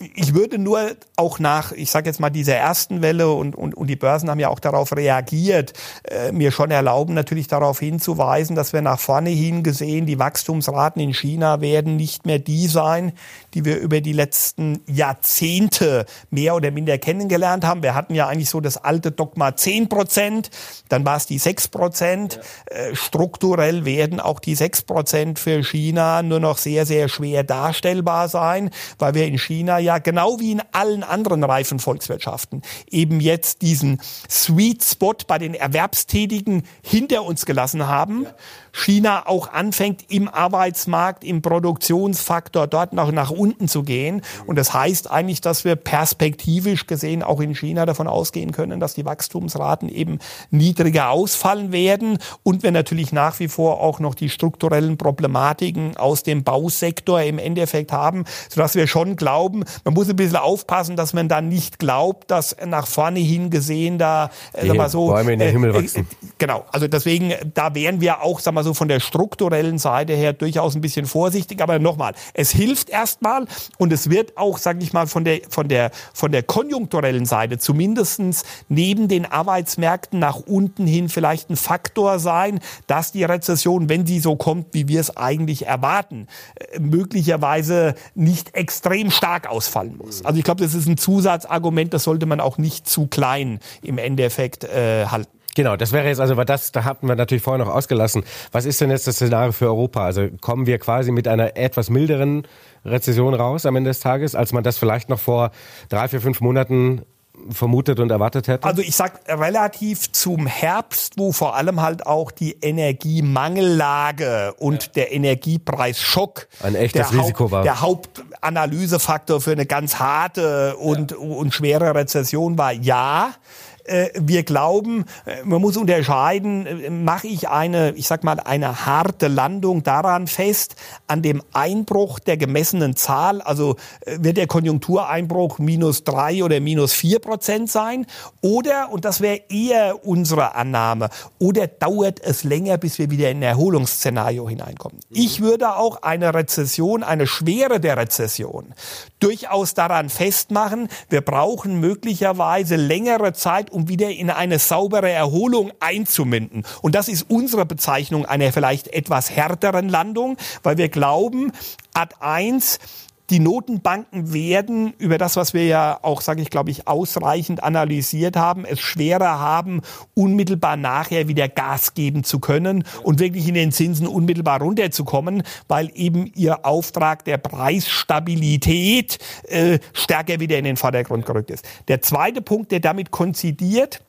ich würde nur auch nach, ich sage jetzt mal, dieser ersten Welle und, und, und die Börsen haben ja auch darauf reagiert, äh, mir schon erlauben, natürlich darauf hinzuweisen, dass wir nach vorne hin gesehen, die Wachstumsraten in China werden nicht mehr die sein, die wir über die letzten Jahrzehnte mehr oder minder kennengelernt haben. Wir hatten ja eigentlich so das alte Dogma 10 Prozent, dann war es die 6 Prozent. Ja. Äh, strukturell werden auch die 6 Prozent für China nur noch sehr, sehr schwer darstellbar sein, weil wir in China ja genau wie in allen anderen reifen Volkswirtschaften eben jetzt diesen Sweet Spot bei den Erwerbstätigen hinter uns gelassen haben. Ja. China auch anfängt, im Arbeitsmarkt, im Produktionsfaktor dort noch nach unten zu gehen. Und das heißt eigentlich, dass wir perspektivisch gesehen auch in China davon ausgehen können, dass die Wachstumsraten eben niedriger ausfallen werden und wir natürlich nach wie vor auch noch die strukturellen Problematiken aus dem Bausektor im Endeffekt haben, sodass wir schon glauben, man muss ein bisschen aufpassen, dass man dann nicht glaubt, dass nach vorne hin gesehen da, äh, sag mal so, Bäume in den Himmel wachsen. Äh, genau. Also deswegen, da wären wir auch, sag mal so, von der strukturellen Seite her durchaus ein bisschen vorsichtig. Aber nochmal, es hilft erstmal und es wird auch, sage ich mal, von der, von der, von der konjunkturellen Seite zumindestens neben den Arbeitsmärkten nach unten hin vielleicht ein Faktor sein, dass die Rezession, wenn sie so kommt, wie wir es eigentlich erwarten, äh, möglicherweise nicht extrem stark ausfallen muss. Also ich glaube, das ist ein Zusatzargument, das sollte man auch nicht zu klein im Endeffekt äh, halten. Genau, das wäre jetzt, also das, da hatten wir natürlich vorher noch ausgelassen. Was ist denn jetzt das Szenario für Europa? Also kommen wir quasi mit einer etwas milderen Rezession raus am Ende des Tages, als man das vielleicht noch vor drei, vier, fünf Monaten vermutet und erwartet hätte? Also ich sag relativ zum Herbst, wo vor allem halt auch die Energiemangellage und ja. der Energiepreisschock ein echtes Risiko Haupt, war. Der Hauptanalysefaktor für eine ganz harte und, ja. und schwere Rezession war ja. Äh, wir glauben, äh, man muss unterscheiden, äh, mache ich eine, ich sag mal, eine harte Landung daran fest, an dem Einbruch der gemessenen Zahl, also wird der Konjunktureinbruch minus drei oder minus vier Prozent sein, oder, und das wäre eher unsere Annahme, oder dauert es länger, bis wir wieder in ein Erholungsszenario hineinkommen. Mhm. Ich würde auch eine Rezession, eine Schwere der Rezession durchaus daran festmachen, wir brauchen möglicherweise längere Zeit, um wieder in eine saubere Erholung einzumünden. Und das ist unsere Bezeichnung einer vielleicht etwas härteren Landung, weil wir glauben, Ad 1 die Notenbanken werden über das, was wir ja auch, sage ich, glaube ich, ausreichend analysiert haben, es schwerer haben, unmittelbar nachher wieder Gas geben zu können und wirklich in den Zinsen unmittelbar runterzukommen, weil eben ihr Auftrag der Preisstabilität äh, stärker wieder in den Vordergrund gerückt ist. Der zweite Punkt, der damit konzidiert,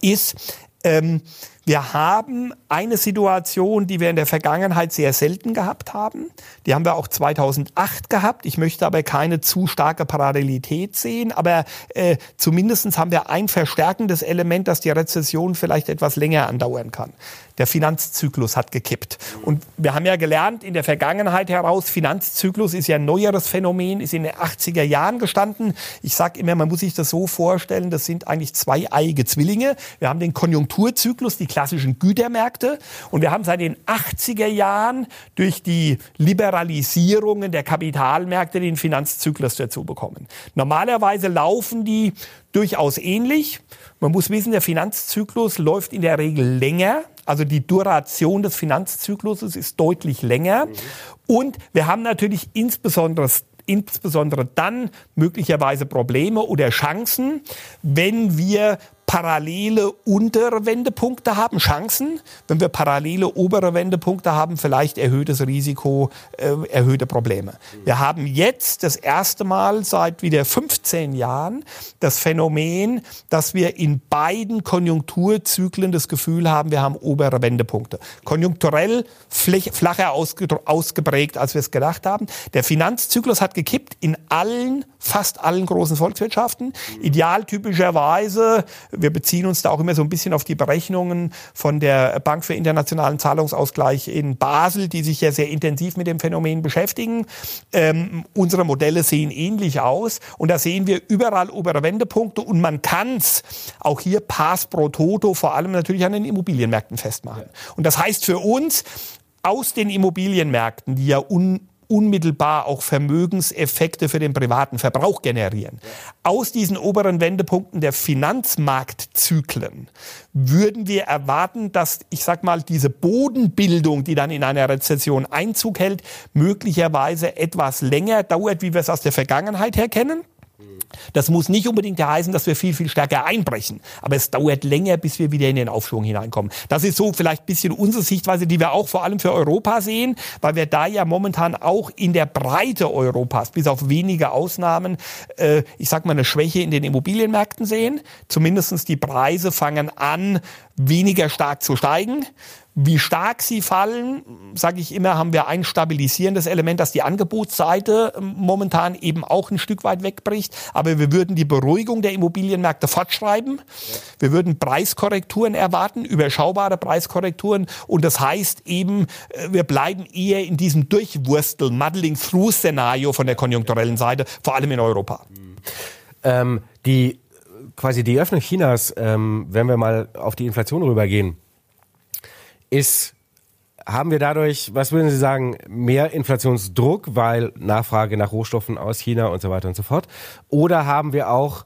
ist, ähm, wir haben eine Situation, die wir in der Vergangenheit sehr selten gehabt haben. Die haben wir auch 2008 gehabt. Ich möchte aber keine zu starke Parallelität sehen. Aber äh, zumindest haben wir ein verstärkendes Element, dass die Rezession vielleicht etwas länger andauern kann. Der Finanzzyklus hat gekippt. Und wir haben ja gelernt in der Vergangenheit heraus, Finanzzyklus ist ja ein neueres Phänomen, ist in den 80er Jahren gestanden. Ich sage immer, man muss sich das so vorstellen, das sind eigentlich zwei eiige Zwillinge. Wir haben den Konjunkturzyklus, die klassischen Gütermärkte. Und wir haben seit den 80er Jahren durch die Liberalisierungen der Kapitalmärkte den Finanzzyklus dazu bekommen. Normalerweise laufen die durchaus ähnlich. Man muss wissen, der Finanzzyklus läuft in der Regel länger. Also die Duration des Finanzzykluses ist deutlich länger. Mhm. Und wir haben natürlich insbesondere insbesondere dann möglicherweise Probleme oder Chancen, wenn wir parallele untere Wendepunkte haben, Chancen. Wenn wir parallele obere Wendepunkte haben, vielleicht erhöhtes Risiko, äh, erhöhte Probleme. Wir haben jetzt das erste Mal seit wieder 15 Jahren das Phänomen, dass wir in beiden Konjunkturzyklen das Gefühl haben, wir haben obere Wendepunkte. Konjunkturell flacher ausgeprägt, als wir es gedacht haben. Der Finanzzyklus hat gekippt in allen, fast allen großen Volkswirtschaften. Idealtypischerweise wir beziehen uns da auch immer so ein bisschen auf die Berechnungen von der Bank für internationalen Zahlungsausgleich in Basel, die sich ja sehr intensiv mit dem Phänomen beschäftigen. Ähm, unsere Modelle sehen ähnlich aus und da sehen wir überall obere Wendepunkte und man kann es auch hier Pass pro Toto vor allem natürlich an den Immobilienmärkten festmachen. Und das heißt für uns, aus den Immobilienmärkten, die ja un unmittelbar auch Vermögenseffekte für den privaten Verbrauch generieren. Aus diesen oberen Wendepunkten der Finanzmarktzyklen würden wir erwarten, dass, ich sag mal, diese Bodenbildung, die dann in einer Rezession Einzug hält, möglicherweise etwas länger dauert, wie wir es aus der Vergangenheit her kennen. Das muss nicht unbedingt heißen, dass wir viel, viel stärker einbrechen. Aber es dauert länger, bis wir wieder in den Aufschwung hineinkommen. Das ist so vielleicht ein bisschen unsere Sichtweise, die wir auch vor allem für Europa sehen, weil wir da ja momentan auch in der Breite Europas, bis auf wenige Ausnahmen, äh, ich sag mal, eine Schwäche in den Immobilienmärkten sehen. Zumindestens die Preise fangen an, weniger stark zu steigen. Wie stark sie fallen, sage ich immer, haben wir ein stabilisierendes Element, dass die Angebotsseite ähm, momentan eben auch ein Stück weit wegbricht. Aber wir würden die Beruhigung der Immobilienmärkte fortschreiben. Wir würden Preiskorrekturen erwarten, überschaubare Preiskorrekturen. Und das heißt eben, äh, wir bleiben eher in diesem Durchwursteln, Muddling-Through-Szenario von der konjunkturellen Seite, vor allem in Europa. Ähm, die quasi die Öffnung Chinas, ähm, wenn wir mal auf die Inflation rübergehen, ist, haben wir dadurch, was würden Sie sagen, mehr Inflationsdruck, weil Nachfrage nach Rohstoffen aus China und so weiter und so fort? Oder haben wir auch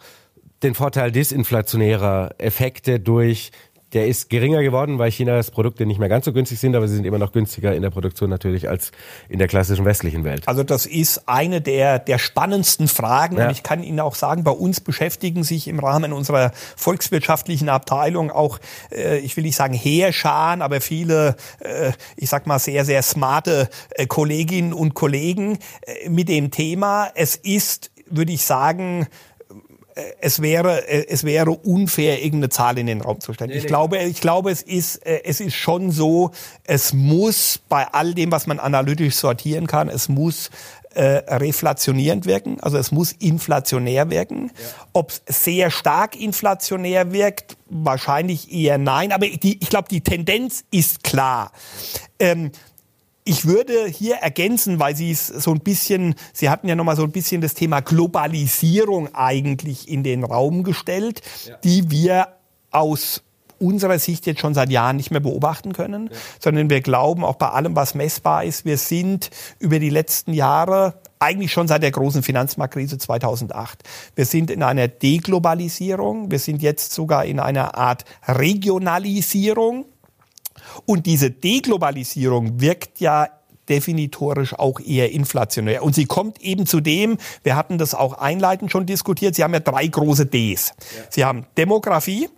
den Vorteil disinflationärer Effekte durch der ist geringer geworden, weil Chinas Produkte nicht mehr ganz so günstig sind, aber sie sind immer noch günstiger in der Produktion natürlich als in der klassischen westlichen Welt. Also das ist eine der, der spannendsten Fragen. Ja. Und ich kann Ihnen auch sagen, bei uns beschäftigen sich im Rahmen unserer volkswirtschaftlichen Abteilung auch, äh, ich will nicht sagen Heerscharen, aber viele, äh, ich sag mal, sehr, sehr smarte äh, Kolleginnen und Kollegen äh, mit dem Thema. Es ist, würde ich sagen, es wäre, es wäre unfair, irgendeine Zahl in den Raum zu stellen. Nee, ich nee. glaube, ich glaube, es ist, es ist schon so, es muss bei all dem, was man analytisch sortieren kann, es muss äh, reflationierend wirken, also es muss inflationär wirken. Ja. Ob es sehr stark inflationär wirkt, wahrscheinlich eher nein, aber die, ich glaube, die Tendenz ist klar. Ähm, ich würde hier ergänzen, weil Sie es so ein bisschen, Sie hatten ja noch mal so ein bisschen das Thema Globalisierung eigentlich in den Raum gestellt, ja. die wir aus unserer Sicht jetzt schon seit Jahren nicht mehr beobachten können, ja. sondern wir glauben auch bei allem, was messbar ist, wir sind über die letzten Jahre eigentlich schon seit der großen Finanzmarktkrise 2008. Wir sind in einer Deglobalisierung, wir sind jetzt sogar in einer Art Regionalisierung. Und diese Deglobalisierung wirkt ja definitorisch auch eher inflationär. Und sie kommt eben zu dem, wir hatten das auch einleitend schon diskutiert, Sie haben ja drei große Ds. Ja. Sie haben Demografie,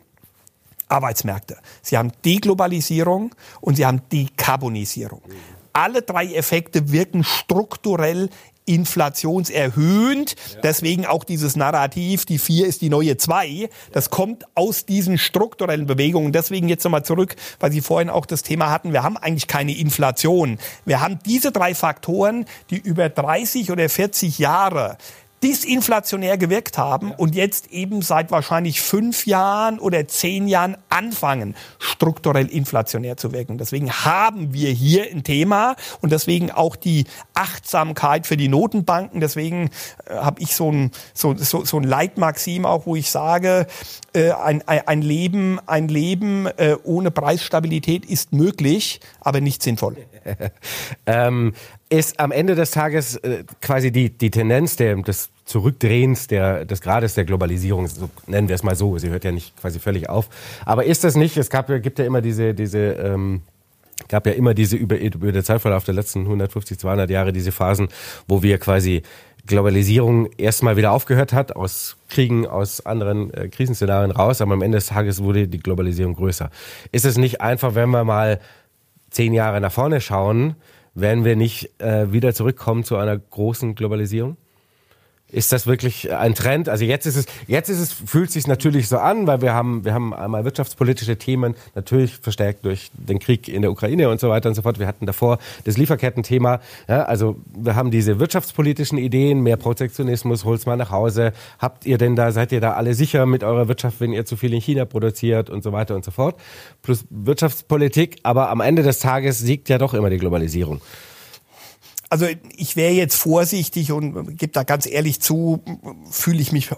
Arbeitsmärkte. Sie haben Deglobalisierung und Sie haben Dekarbonisierung. Mhm. Alle drei Effekte wirken strukturell inflationserhöhend. Ja. Deswegen auch dieses Narrativ, die vier ist die neue zwei. Das kommt aus diesen strukturellen Bewegungen. Deswegen jetzt nochmal zurück, weil Sie vorhin auch das Thema hatten, wir haben eigentlich keine Inflation. Wir haben diese drei Faktoren, die über 30 oder 40 Jahre disinflationär gewirkt haben und jetzt eben seit wahrscheinlich fünf Jahren oder zehn Jahren anfangen, strukturell inflationär zu wirken. Deswegen haben wir hier ein Thema und deswegen auch die Achtsamkeit für die Notenbanken. Deswegen äh, habe ich so ein, so, so, so ein Leitmaxim auch, wo ich sage, äh, ein, ein Leben, ein Leben äh, ohne Preisstabilität ist möglich, aber nicht sinnvoll. ähm, ist am Ende des Tages äh, quasi die, die Tendenz der, des Zurückdrehens der, des Grades der Globalisierung, so nennen wir es mal so, sie hört ja nicht quasi völlig auf. Aber ist das nicht, es gab, gibt ja immer diese, diese ähm, gab ja immer diese über, über der Zeitverlauf der letzten 150, 200 Jahre diese Phasen, wo wir quasi Globalisierung erstmal wieder aufgehört hat, aus Kriegen, aus anderen äh, Krisenszenarien raus, aber am Ende des Tages wurde die Globalisierung größer. Ist es nicht einfach, wenn wir mal zehn Jahre nach vorne schauen, werden wir nicht äh, wieder zurückkommen zu einer großen Globalisierung? Ist das wirklich ein Trend? Also jetzt ist es, jetzt ist es, fühlt sich natürlich so an, weil wir haben, wir haben einmal wirtschaftspolitische Themen, natürlich verstärkt durch den Krieg in der Ukraine und so weiter und so fort. Wir hatten davor das Lieferkettenthema. Ja, also wir haben diese wirtschaftspolitischen Ideen, mehr Protektionismus, holt's mal nach Hause. Habt ihr denn da, seid ihr da alle sicher mit eurer Wirtschaft, wenn ihr zu viel in China produziert und so weiter und so fort? Plus Wirtschaftspolitik, aber am Ende des Tages siegt ja doch immer die Globalisierung. Also ich wäre jetzt vorsichtig und gebe da ganz ehrlich zu, fühle ich mich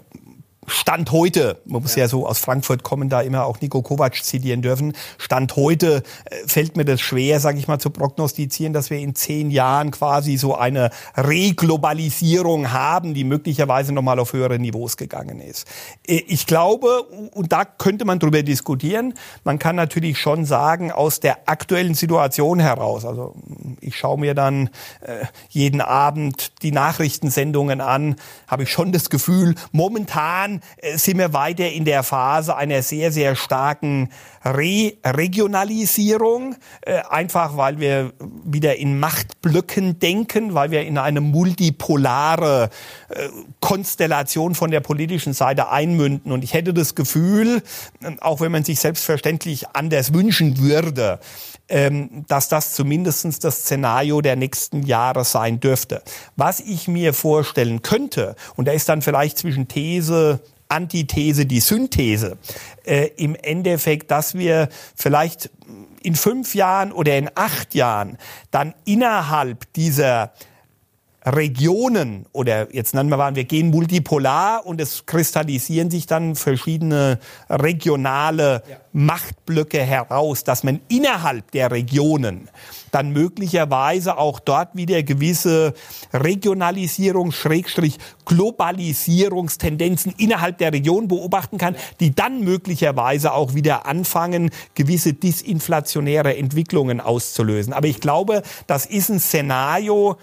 Stand heute, man muss ja. ja. so aus Frankfurt kommen, da immer auch Nico Kovac zitieren dürfen. Stand heute äh, fällt mir das schwer, sage ich mal, zu prognostizieren, dass wir in zehn Jahren quasi so eine Reglobalisierung haben, die möglicherweise nochmal auf höhere Niveaus gegangen ist. Äh, ich glaube, und da könnte man drüber diskutieren, man kann natürlich schon sagen, aus der aktuellen Situation heraus, also ich schaue mir dann äh, jeden Abend die Nachrichtensendungen an, habe ich schon das Gefühl, momentan äh, sind wir weiter in der Phase einer sehr, sehr starken Re Regionalisierung, äh, einfach weil wir wieder in Machtblöcken denken, weil wir in eine multipolare äh, Konstellation von der politischen Seite einmünden. Und ich hätte das Gefühl, auch wenn man sich selbstverständlich anders wünschen würde, ähm, dass das zumindest das Szenario der nächsten Jahre sein dürfte. Was ich mir vorstellen könnte, und da ist dann vielleicht zwischen These Antithese die Synthese. Äh, Im Endeffekt, dass wir vielleicht in fünf Jahren oder in acht Jahren dann innerhalb dieser Regionen oder jetzt nennen wir mal, wir gehen multipolar und es kristallisieren sich dann verschiedene regionale ja. Machtblöcke heraus, dass man innerhalb der Regionen dann möglicherweise auch dort wieder gewisse Regionalisierung, Schrägstrich Globalisierungstendenzen innerhalb der Region beobachten kann, die dann möglicherweise auch wieder anfangen, gewisse disinflationäre Entwicklungen auszulösen. Aber ich glaube, das ist ein Szenario,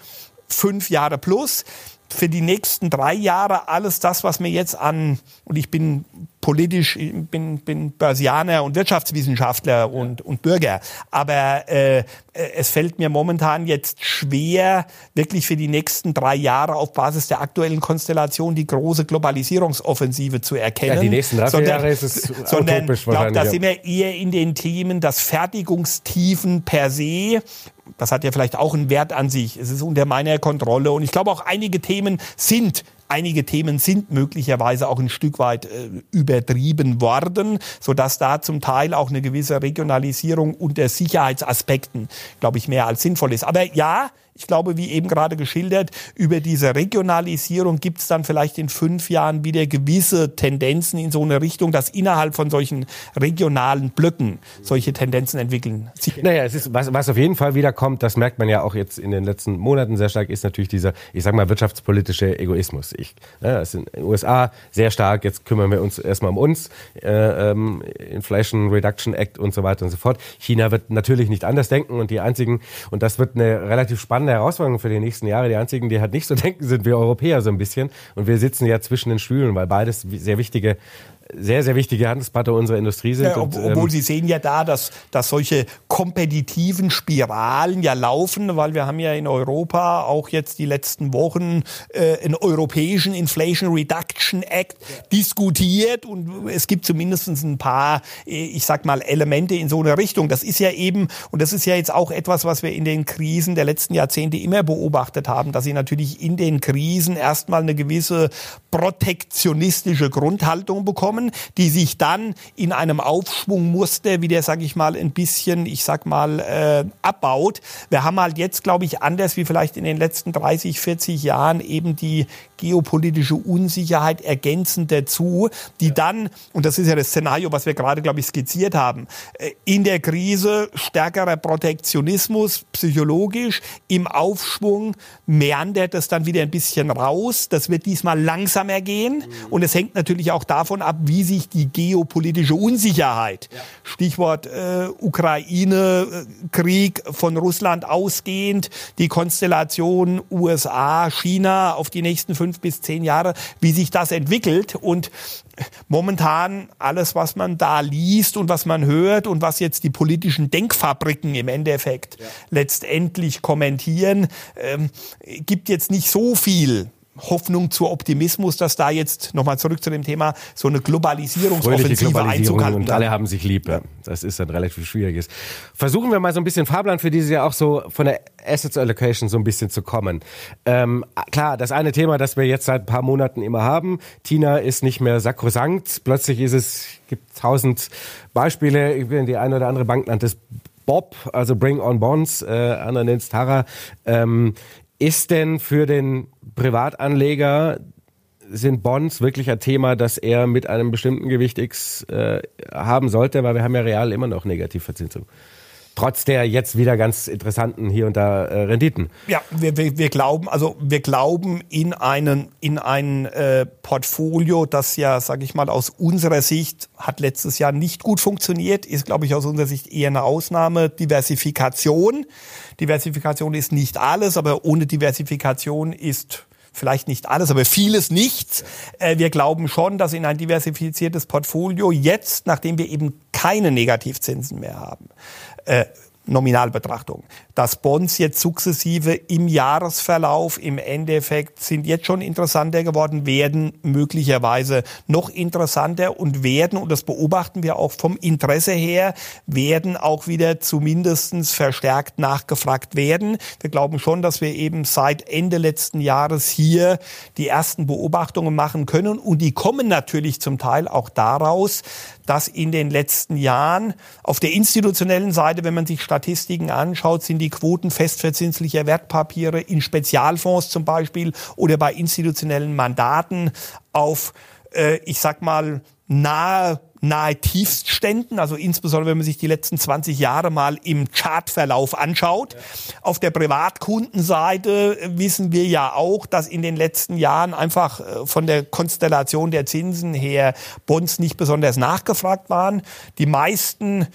fünf Jahre plus. Für die nächsten drei Jahre alles das, was mir jetzt an, und ich bin politisch, ich bin, bin Börsianer und Wirtschaftswissenschaftler und, und Bürger. Aber äh, es fällt mir momentan jetzt schwer, wirklich für die nächsten drei Jahre auf Basis der aktuellen Konstellation die große Globalisierungsoffensive zu erkennen. Ja, die nächsten drei sondern, Jahre ist es sondern, utopisch glaub, Da sind wir eher in den Themen, das Fertigungstiefen per se das hat ja vielleicht auch einen Wert an sich. Es ist unter meiner Kontrolle. Und ich glaube auch einige Themen sind Einige Themen sind möglicherweise auch ein Stück weit äh, übertrieben worden, so dass da zum Teil auch eine gewisse Regionalisierung unter Sicherheitsaspekten, glaube ich, mehr als sinnvoll ist. Aber ja, ich glaube, wie eben gerade geschildert, über diese Regionalisierung gibt es dann vielleicht in fünf Jahren wieder gewisse Tendenzen in so eine Richtung, dass innerhalb von solchen regionalen Blöcken solche Tendenzen entwickeln. Naja, es ist, was, was auf jeden Fall wiederkommt, das merkt man ja auch jetzt in den letzten Monaten sehr stark, ist natürlich dieser, ich sag mal, wirtschaftspolitische Egoismus. Ich, ne, das sind in den USA sehr stark, jetzt kümmern wir uns erstmal um uns, äh, ähm, Inflation Reduction Act und so weiter und so fort. China wird natürlich nicht anders denken und die einzigen, und das wird eine relativ spannende spannende Herausforderung für die nächsten Jahre. Die einzigen, die halt nicht so denken, sind wir Europäer so ein bisschen. Und wir sitzen ja zwischen den Stühlen, weil beides sehr wichtige sehr, sehr wichtige Handelspartner unserer Industrie sind. Ja, und, obwohl ähm, Sie sehen ja da, dass, dass solche kompetitiven Spiralen ja laufen, weil wir haben ja in Europa auch jetzt die letzten Wochen äh, einen europäischen Inflation Reduction Act ja. diskutiert und es gibt zumindest ein paar, ich sag mal, Elemente in so einer Richtung. Das ist ja eben, und das ist ja jetzt auch etwas, was wir in den Krisen der letzten Jahrzehnte immer beobachtet haben, dass sie natürlich in den Krisen erstmal eine gewisse protektionistische Grundhaltung bekommen kommen, die sich dann in einem Aufschwungmuster wieder, sage ich mal, ein bisschen, ich sag mal, äh, abbaut. Wir haben halt jetzt, glaube ich, anders wie vielleicht in den letzten 30, 40 Jahren eben die geopolitische Unsicherheit ergänzend dazu, die dann, und das ist ja das Szenario, was wir gerade, glaube ich, skizziert haben, äh, in der Krise stärkerer Protektionismus psychologisch, im Aufschwung meandert es dann wieder ein bisschen raus. Das wird diesmal langsamer gehen. Mhm. Und es hängt natürlich auch davon ab, wie sich die geopolitische Unsicherheit, ja. Stichwort äh, Ukraine-Krieg von Russland ausgehend, die Konstellation USA, China auf die nächsten fünf bis zehn Jahre, wie sich das entwickelt. Und momentan alles, was man da liest und was man hört und was jetzt die politischen Denkfabriken im Endeffekt ja. letztendlich kommentieren, ähm, gibt jetzt nicht so viel Hoffnung zu Optimismus, dass da jetzt nochmal zurück zu dem Thema so eine Globalisierungsoffensive Globalisierung Einzug Und alle haben sich lieb. Ja. Das ist ein relativ schwieriges. Versuchen wir mal so ein bisschen Fahrplan für dieses Jahr auch so von der Assets Allocation so ein bisschen zu kommen. Ähm, klar, das eine Thema, das wir jetzt seit ein paar Monaten immer haben. Tina ist nicht mehr sakrosankt. Plötzlich ist es, gibt tausend Beispiele. Ich bin die eine oder andere Bank nannt es Bob, also Bring on Bonds, äh, Anna nennt es Tara. Ähm, ist denn für den Privatanleger sind Bonds wirklich ein Thema, das er mit einem bestimmten Gewicht X äh, haben sollte, weil wir haben ja real immer noch Negativverzinsung trotz der jetzt wieder ganz interessanten hier und da äh, Renditen. Ja, wir, wir, wir glauben, also wir glauben in einen in ein äh, Portfolio, das ja, sage ich mal, aus unserer Sicht hat letztes Jahr nicht gut funktioniert, ist, glaube ich, aus unserer Sicht eher eine Ausnahme. Diversifikation. Diversifikation ist nicht alles, aber ohne Diversifikation ist vielleicht nicht alles, aber vieles nichts. Äh, wir glauben schon, dass in ein diversifiziertes Portfolio jetzt, nachdem wir eben keine Negativzinsen mehr haben, äh, Nominalbetrachtung. Dass Bonds jetzt sukzessive im Jahresverlauf im Endeffekt sind jetzt schon interessanter geworden, werden möglicherweise noch interessanter und werden, und das beobachten wir auch vom Interesse her, werden auch wieder zumindestens verstärkt nachgefragt werden. Wir glauben schon, dass wir eben seit Ende letzten Jahres hier die ersten Beobachtungen machen können und die kommen natürlich zum Teil auch daraus, dass in den letzten Jahren auf der institutionellen Seite, wenn man sich Statistiken anschaut, sind die Quoten festverzinslicher Wertpapiere in Spezialfonds zum Beispiel oder bei institutionellen Mandaten auf, äh, ich sag mal, nahe nahe Tiefstständen, also insbesondere wenn man sich die letzten 20 Jahre mal im Chartverlauf anschaut. Ja. Auf der Privatkundenseite wissen wir ja auch, dass in den letzten Jahren einfach äh, von der Konstellation der Zinsen her Bonds nicht besonders nachgefragt waren. Die meisten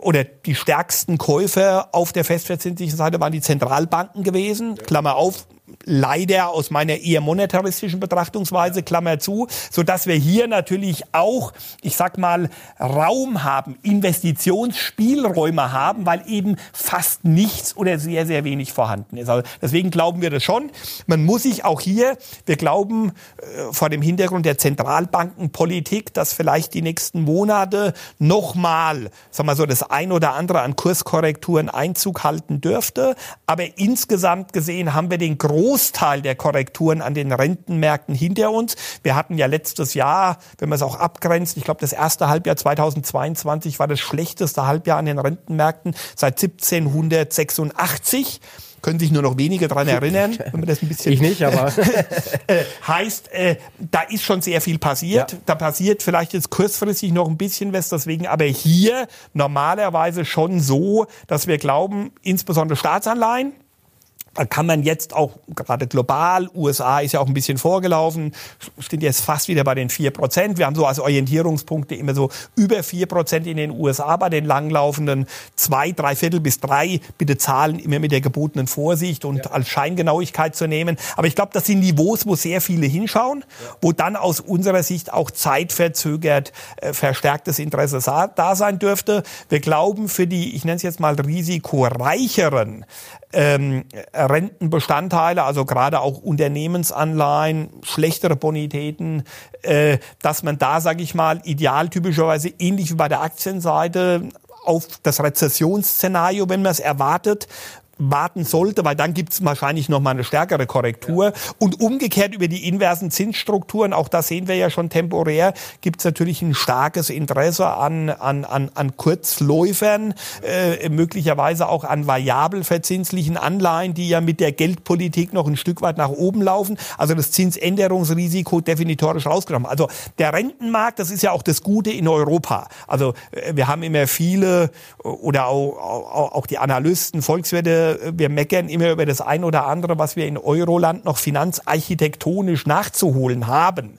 oder die stärksten Käufer auf der festverzinslichen Seite waren die Zentralbanken gewesen. Klammer auf, leider aus meiner eher monetaristischen Betrachtungsweise, Klammer zu, so dass wir hier natürlich auch, ich sag mal, Raum haben, Investitionsspielräume haben, weil eben fast nichts oder sehr, sehr wenig vorhanden ist. Also deswegen glauben wir das schon. Man muss sich auch hier, wir glauben äh, vor dem Hintergrund der Zentralbankenpolitik, dass vielleicht die nächsten Monate nochmal, sagen wir so, das ein oder andere an Kurskorrekturen Einzug halten dürfte. Aber insgesamt gesehen haben wir den Großteil der Korrekturen an den Rentenmärkten hinter uns. Wir hatten ja letztes Jahr, wenn man es auch abgrenzt, ich glaube, das erste Halbjahr 2022 war das schlechteste Halbjahr an den Rentenmärkten seit 1786 können sich nur noch wenige daran erinnern, wenn man das ein bisschen. Ich nicht, aber. Äh, heißt, äh, da ist schon sehr viel passiert. Ja. Da passiert vielleicht jetzt kurzfristig noch ein bisschen was, deswegen aber hier normalerweise schon so, dass wir glauben, insbesondere Staatsanleihen, kann man jetzt auch gerade global, USA ist ja auch ein bisschen vorgelaufen, steht jetzt fast wieder bei den vier Prozent. Wir haben so als Orientierungspunkte immer so über vier Prozent in den USA bei den langlaufenden zwei, drei Viertel bis drei. Bitte Zahlen immer mit der gebotenen Vorsicht und ja. als Scheingenauigkeit zu nehmen. Aber ich glaube, das sind Niveaus, wo sehr viele hinschauen, ja. wo dann aus unserer Sicht auch zeitverzögert äh, verstärktes Interesse da sein dürfte. Wir glauben für die, ich nenne es jetzt mal risikoreicheren ähm, Rentenbestandteile, also gerade auch Unternehmensanleihen, schlechtere Bonitäten, äh, dass man da, sage ich mal, ideal typischerweise ähnlich wie bei der Aktienseite auf das Rezessionsszenario, wenn man es erwartet, warten sollte, weil dann gibt es wahrscheinlich noch mal eine stärkere Korrektur. Ja. Und umgekehrt über die inversen Zinsstrukturen, auch das sehen wir ja schon temporär, gibt es natürlich ein starkes Interesse an, an, an, an Kurzläufern, äh, möglicherweise auch an variabel verzinslichen Anleihen, die ja mit der Geldpolitik noch ein Stück weit nach oben laufen. Also das Zinsänderungsrisiko definitorisch rausgenommen. Also der Rentenmarkt, das ist ja auch das Gute in Europa. Also äh, wir haben immer viele oder auch, auch, auch die Analysten, Volkswirte, wir, meckern immer über das ein oder andere, was wir in Euroland noch finanzarchitektonisch nachzuholen haben.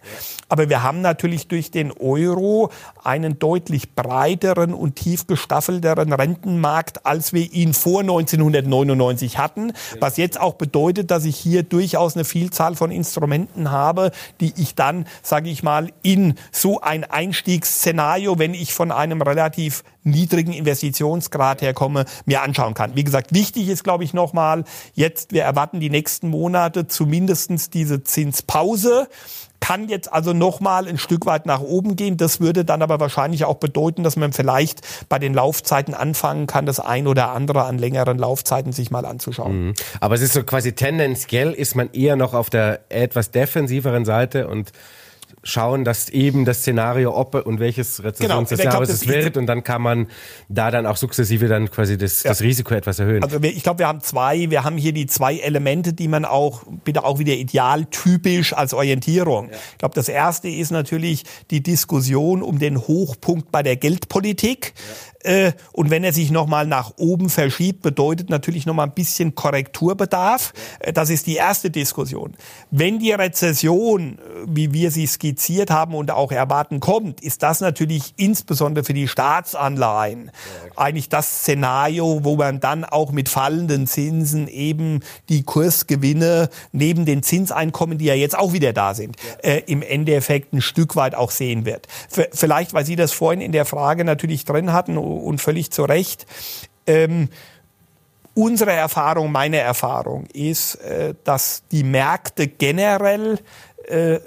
Aber wir haben natürlich durch den Euro einen deutlich breiteren und tief gestaffelteren Rentenmarkt, als wir ihn vor 1999 hatten. Was jetzt auch bedeutet, dass ich hier durchaus eine Vielzahl von Instrumenten habe, die ich dann, sage ich mal, in so ein Einstiegsszenario, wenn ich von einem relativ niedrigen Investitionsgrad herkomme, mir anschauen kann. Wie gesagt, wichtig ist, glaube ich, nochmal, jetzt, wir erwarten die nächsten Monate zumindestens diese Zinspause kann jetzt also nochmal ein Stück weit nach oben gehen. Das würde dann aber wahrscheinlich auch bedeuten, dass man vielleicht bei den Laufzeiten anfangen kann, das ein oder andere an längeren Laufzeiten sich mal anzuschauen. Mhm. Aber es ist so quasi tendenziell ist man eher noch auf der etwas defensiveren Seite und schauen, dass eben das Szenario, ob und welches Rezessions genau, es wird und dann kann man da dann auch sukzessive dann quasi das, ja. das Risiko etwas erhöhen. Also ich glaube, wir haben zwei, wir haben hier die zwei Elemente, die man auch bitte auch wieder idealtypisch als Orientierung. Ja. Ich glaube, das erste ist natürlich die Diskussion um den Hochpunkt bei der Geldpolitik. Äh, und wenn er sich nochmal nach oben verschiebt, bedeutet natürlich nochmal ein bisschen Korrekturbedarf. Äh, das ist die erste Diskussion. Wenn die Rezession, äh, wie wir sie skizziert haben und auch erwarten, kommt, ist das natürlich insbesondere für die Staatsanleihen eigentlich das Szenario, wo man dann auch mit fallenden Zinsen eben die Kursgewinne neben den Zinseinkommen, die ja jetzt auch wieder da sind, äh, im Endeffekt ein Stück weit auch sehen wird. Vielleicht, weil Sie das vorhin in der Frage natürlich drin hatten, und völlig zu Recht. Ähm, unsere Erfahrung, meine Erfahrung ist, äh, dass die Märkte generell äh,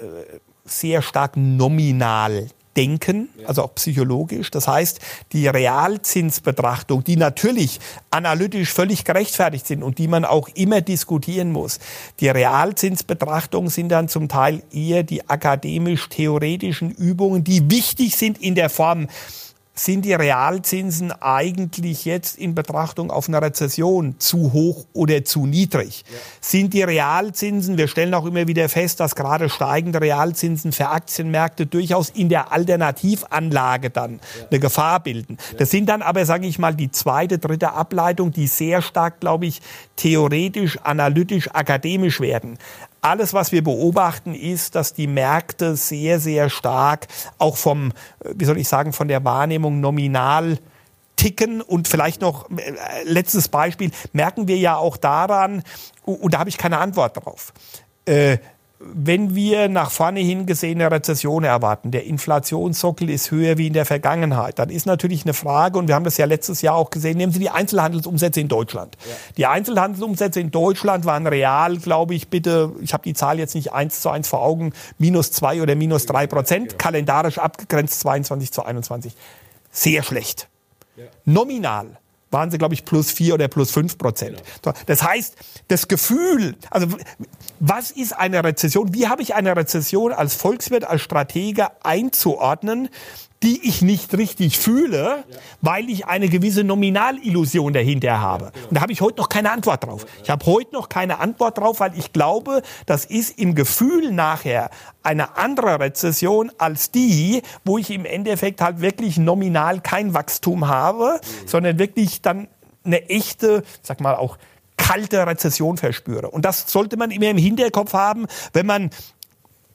sehr stark nominal denken, also auch psychologisch. Das heißt, die Realzinsbetrachtung, die natürlich analytisch völlig gerechtfertigt sind und die man auch immer diskutieren muss. Die Realzinsbetrachtungen sind dann zum Teil eher die akademisch-theoretischen Übungen, die wichtig sind in der Form, sind die Realzinsen eigentlich jetzt in Betrachtung auf eine Rezession zu hoch oder zu niedrig? Ja. Sind die Realzinsen, wir stellen auch immer wieder fest, dass gerade steigende Realzinsen für Aktienmärkte durchaus in der Alternativanlage dann ja. eine Gefahr bilden. Ja. Das sind dann aber, sage ich mal, die zweite, dritte Ableitung, die sehr stark, glaube ich, theoretisch, analytisch, akademisch werden. Alles, was wir beobachten, ist, dass die Märkte sehr, sehr stark auch vom, wie soll ich sagen, von der Wahrnehmung nominal ticken und vielleicht noch äh, letztes Beispiel merken wir ja auch daran und da habe ich keine Antwort drauf. Äh, wenn wir nach vorne hin gesehen eine Rezession erwarten, der Inflationssockel ist höher wie in der Vergangenheit, dann ist natürlich eine Frage, und wir haben das ja letztes Jahr auch gesehen, nehmen Sie die Einzelhandelsumsätze in Deutschland. Ja. Die Einzelhandelsumsätze in Deutschland waren real, glaube ich, bitte, ich habe die Zahl jetzt nicht eins zu eins vor Augen, minus zwei oder minus drei Prozent, genau. kalendarisch abgegrenzt 22 zu 21. Sehr schlecht. Ja. Nominal waren sie, glaube ich, plus vier oder plus fünf Prozent. Genau. Das heißt, das Gefühl, also was ist eine Rezession? Wie habe ich eine Rezession als Volkswirt, als Stratege einzuordnen? Die ich nicht richtig fühle, weil ich eine gewisse Nominalillusion dahinter habe. Und da habe ich heute noch keine Antwort drauf. Ich habe heute noch keine Antwort drauf, weil ich glaube, das ist im Gefühl nachher eine andere Rezession als die, wo ich im Endeffekt halt wirklich nominal kein Wachstum habe, sondern wirklich dann eine echte, sag mal auch kalte Rezession verspüre. Und das sollte man immer im Hinterkopf haben, wenn man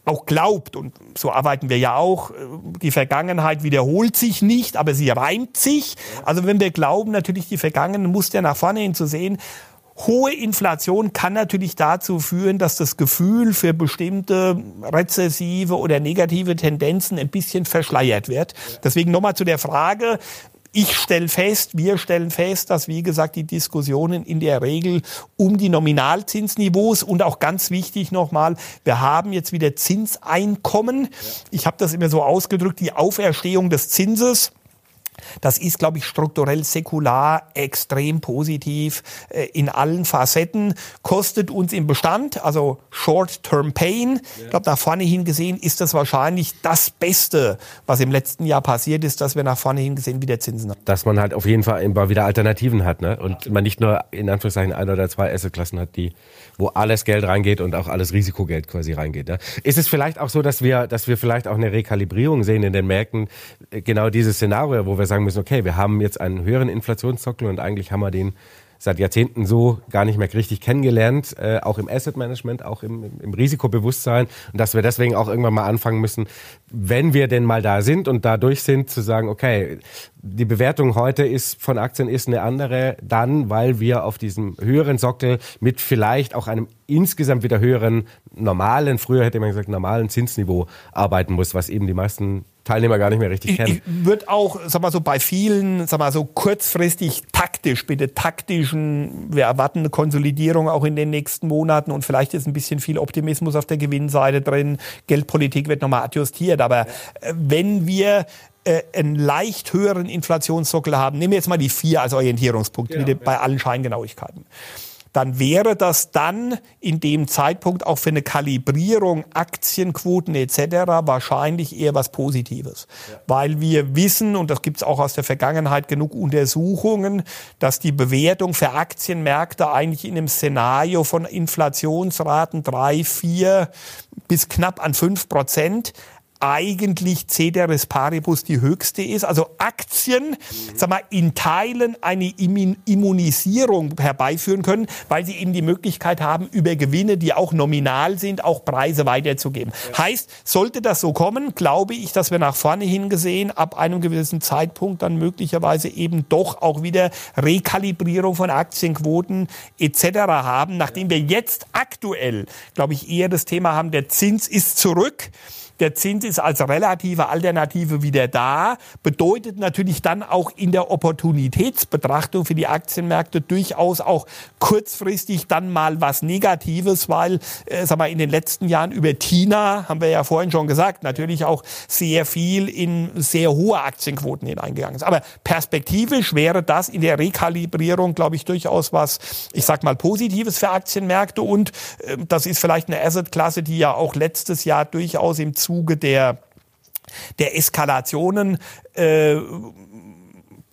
auch glaubt, und so arbeiten wir ja auch, äh, die Vergangenheit wiederholt sich nicht, aber sie reimt sich. Also wenn wir glauben, natürlich die Vergangenheit muss ja nach vorne hin zu sehen, Hohe Inflation kann natürlich dazu führen, dass das Gefühl für bestimmte rezessive oder negative Tendenzen ein bisschen verschleiert wird. Deswegen nochmal zu der Frage, ich stelle fest, wir stellen fest, dass, wie gesagt, die Diskussionen in der Regel um die Nominalzinsniveaus und auch ganz wichtig nochmal, wir haben jetzt wieder Zinseinkommen. Ich habe das immer so ausgedrückt, die Auferstehung des Zinses. Das ist, glaube ich, strukturell säkular extrem positiv äh, in allen Facetten. Kostet uns im Bestand, also Short-Term Pain. Ich glaube, nach vorne hin gesehen ist das wahrscheinlich das Beste, was im letzten Jahr passiert ist, dass wir nach vorne hin gesehen wieder Zinsen haben. Dass man halt auf jeden Fall immer wieder Alternativen hat ne? und man nicht nur in Anführungszeichen ein oder zwei Assetklassen hat, die wo alles Geld reingeht und auch alles Risikogeld quasi reingeht. Ne? Ist es vielleicht auch so, dass wir, dass wir vielleicht auch eine Rekalibrierung sehen in den Märkten, äh, genau dieses Szenario, wo wir sagen müssen, okay, wir haben jetzt einen höheren Inflationssockel und eigentlich haben wir den seit Jahrzehnten so gar nicht mehr richtig kennengelernt, äh, auch im Asset Management, auch im, im, Risikobewusstsein. Und dass wir deswegen auch irgendwann mal anfangen müssen, wenn wir denn mal da sind und da durch sind, zu sagen, okay, die Bewertung heute ist von Aktien ist eine andere, dann, weil wir auf diesem höheren Sockel mit vielleicht auch einem insgesamt wieder höheren normalen, früher hätte man gesagt normalen Zinsniveau arbeiten muss, was eben die meisten Teilnehmer gar nicht mehr richtig kennen. Ich würde auch, sag mal so, bei vielen, sag mal so kurzfristig taktisch, bitte taktischen, wir erwarten eine Konsolidierung auch in den nächsten Monaten und vielleicht ist ein bisschen viel Optimismus auf der Gewinnseite drin. Geldpolitik wird nochmal adjustiert, aber äh, wenn wir äh, einen leicht höheren Inflationssockel haben, nehmen wir jetzt mal die vier als Orientierungspunkt, genau, ja. bei allen Scheingenauigkeiten dann wäre das dann in dem Zeitpunkt auch für eine Kalibrierung Aktienquoten etc. wahrscheinlich eher was Positives. Ja. Weil wir wissen, und das gibt es auch aus der Vergangenheit genug Untersuchungen, dass die Bewertung für Aktienmärkte eigentlich in einem Szenario von Inflationsraten drei, vier bis knapp an fünf Prozent eigentlich Ceteris Paribus die höchste ist. Also Aktien, mhm. sag mal, in Teilen eine Immunisierung herbeiführen können, weil sie eben die Möglichkeit haben, über Gewinne, die auch nominal sind, auch Preise weiterzugeben. Ja. Heißt, sollte das so kommen, glaube ich, dass wir nach vorne hingesehen ab einem gewissen Zeitpunkt dann möglicherweise eben doch auch wieder Rekalibrierung von Aktienquoten etc. haben, nachdem wir jetzt aktuell, glaube ich, eher das Thema haben, der Zins ist zurück. Der Zins ist als relative Alternative wieder da, bedeutet natürlich dann auch in der Opportunitätsbetrachtung für die Aktienmärkte durchaus auch kurzfristig dann mal was Negatives, weil, äh, sag mal, in den letzten Jahren über Tina, haben wir ja vorhin schon gesagt, natürlich auch sehr viel in sehr hohe Aktienquoten hineingegangen ist. Aber perspektivisch wäre das in der Rekalibrierung, glaube ich, durchaus was, ich sag mal, Positives für Aktienmärkte und äh, das ist vielleicht eine Assetklasse, die ja auch letztes Jahr durchaus im Zuge der der Eskalationen äh,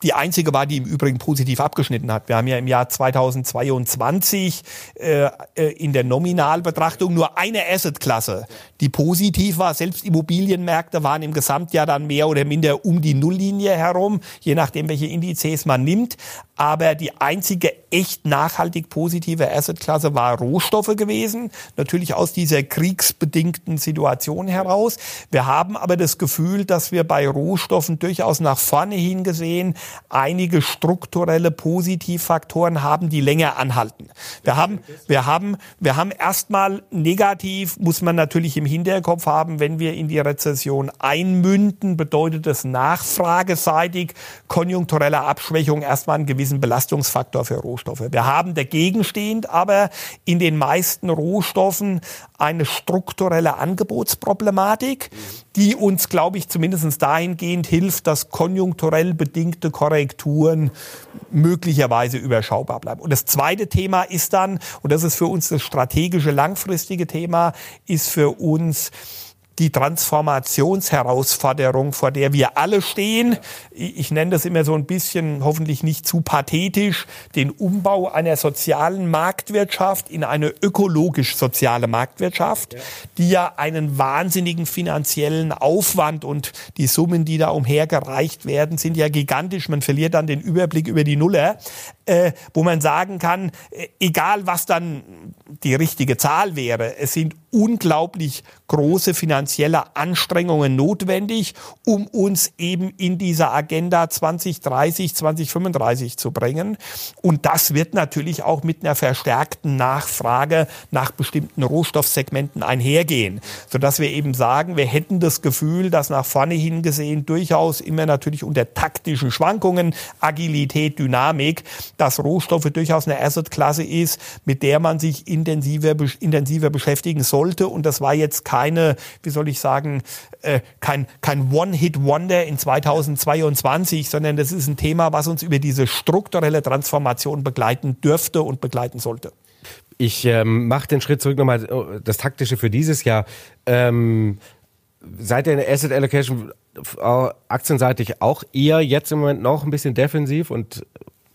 die einzige war, die im Übrigen positiv abgeschnitten hat. Wir haben ja im Jahr 2022 äh, äh, in der Nominalbetrachtung nur eine Assetklasse, die positiv war. Selbst Immobilienmärkte waren im Gesamtjahr dann mehr oder minder um die Nulllinie herum, je nachdem, welche Indizes man nimmt. Aber die einzige echt nachhaltig positive Assetklasse war Rohstoffe gewesen. Natürlich aus dieser kriegsbedingten Situation heraus. Wir haben aber das Gefühl, dass wir bei Rohstoffen durchaus nach vorne hingesehen einige strukturelle Positivfaktoren haben, die länger anhalten. Wir haben, wir haben, wir haben erstmal negativ, muss man natürlich im Hinterkopf haben, wenn wir in die Rezession einmünden, bedeutet das nachfrageseitig konjunkturelle Abschwächung erstmal einen gewissen Belastungsfaktor für Rohstoffe. Wir haben dagegenstehend aber in den meisten Rohstoffen eine strukturelle Angebotsproblematik, die uns, glaube ich, zumindest dahingehend hilft, dass konjunkturell bedingte Korrekturen möglicherweise überschaubar bleiben. Und das zweite Thema ist dann, und das ist für uns das strategische langfristige Thema, ist für uns die Transformationsherausforderung, vor der wir alle stehen. Ich nenne das immer so ein bisschen, hoffentlich nicht zu pathetisch, den Umbau einer sozialen Marktwirtschaft in eine ökologisch-soziale Marktwirtschaft, die ja einen wahnsinnigen finanziellen Aufwand und die Summen, die da umhergereicht werden, sind ja gigantisch. Man verliert dann den Überblick über die Nuller, äh, wo man sagen kann, äh, egal was dann die richtige Zahl wäre, es sind unglaublich große finanzielle Anstrengungen notwendig, um uns eben in dieser Agenda 2030, 2035 zu bringen. Und das wird natürlich auch mit einer verstärkten Nachfrage nach bestimmten Rohstoffsegmenten einhergehen, sodass wir eben sagen, wir hätten das Gefühl, dass nach vorne hingesehen durchaus immer natürlich unter taktischen Schwankungen, Agilität, Dynamik, dass Rohstoffe durchaus eine Assetklasse ist, mit der man sich intensiver, intensiver beschäftigen sollte. Und das war jetzt keine, wie soll ich sagen, äh, kein, kein One-Hit-Wonder in 2022, sondern das ist ein Thema, was uns über diese strukturelle Transformation begleiten dürfte und begleiten sollte. Ich ähm, mache den Schritt zurück nochmal, oh, das Taktische für dieses Jahr. Ähm, seid ihr in der Asset Allocation äh, aktienseitig auch eher jetzt im Moment noch ein bisschen defensiv und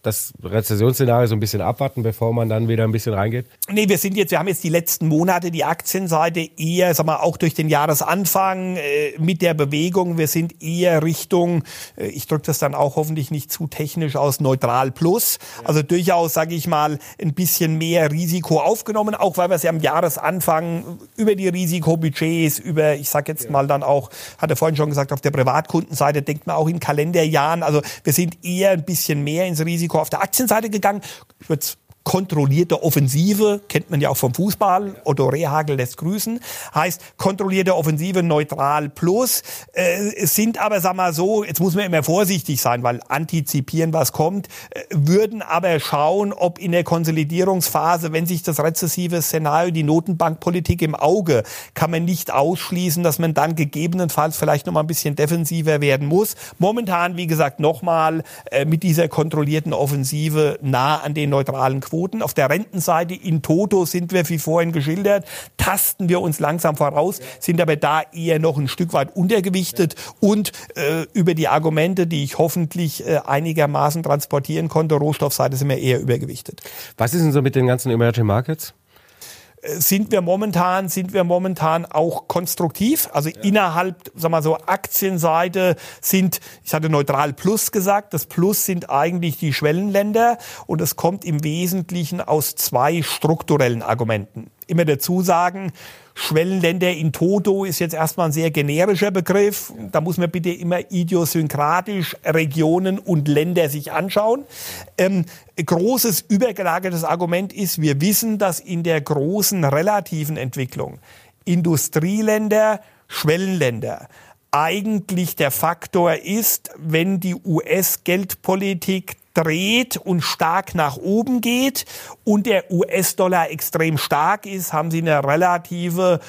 das Rezessionsszenario so ein bisschen abwarten, bevor man dann wieder ein bisschen reingeht? Nee, wir sind jetzt, wir haben jetzt die letzten Monate die Aktienseite eher, sag mal, auch durch den Jahresanfang äh, mit der Bewegung, wir sind eher Richtung, äh, ich drücke das dann auch hoffentlich nicht zu technisch aus, neutral plus. Also durchaus, sage ich mal, ein bisschen mehr Risiko aufgenommen, auch weil wir es ja am Jahresanfang über die Risikobudgets, über, ich sage jetzt ja. mal dann auch, hatte vorhin schon gesagt, auf der Privatkundenseite denkt man auch in Kalenderjahren. Also wir sind eher ein bisschen mehr ins Risiko Risiko auf der Aktienseite gegangen. Ich würde kontrollierte Offensive, kennt man ja auch vom Fußball, Otto Rehagel lässt grüßen, heißt kontrollierte Offensive neutral plus, äh, sind aber, sag mal so, jetzt muss man immer vorsichtig sein, weil antizipieren, was kommt, äh, würden aber schauen, ob in der Konsolidierungsphase, wenn sich das rezessive Szenario, die Notenbankpolitik im Auge, kann man nicht ausschließen, dass man dann gegebenenfalls vielleicht noch mal ein bisschen defensiver werden muss. Momentan, wie gesagt, nochmal äh, mit dieser kontrollierten Offensive nah an den neutralen Quoten Quoten. Auf der Rentenseite in Toto sind wir, wie vorhin geschildert, tasten wir uns langsam voraus, sind aber da eher noch ein Stück weit untergewichtet und äh, über die Argumente, die ich hoffentlich äh, einigermaßen transportieren konnte, Rohstoffseite sind wir eher übergewichtet. Was ist denn so mit den ganzen Emerging Markets? Sind wir momentan, sind wir momentan auch konstruktiv. Also ja. innerhalb, sag mal so, Aktienseite sind, ich hatte neutral Plus gesagt, das Plus sind eigentlich die Schwellenländer und es kommt im Wesentlichen aus zwei strukturellen Argumenten. Immer dazu sagen, Schwellenländer in Toto ist jetzt erstmal ein sehr generischer Begriff. Da muss man bitte immer idiosynkratisch Regionen und Länder sich anschauen. Ähm, großes übergelagertes Argument ist, wir wissen, dass in der großen relativen Entwicklung Industrieländer, Schwellenländer eigentlich der Faktor ist, wenn die US-Geldpolitik dreht und stark nach oben geht und der US-Dollar extrem stark ist, haben sie eine relative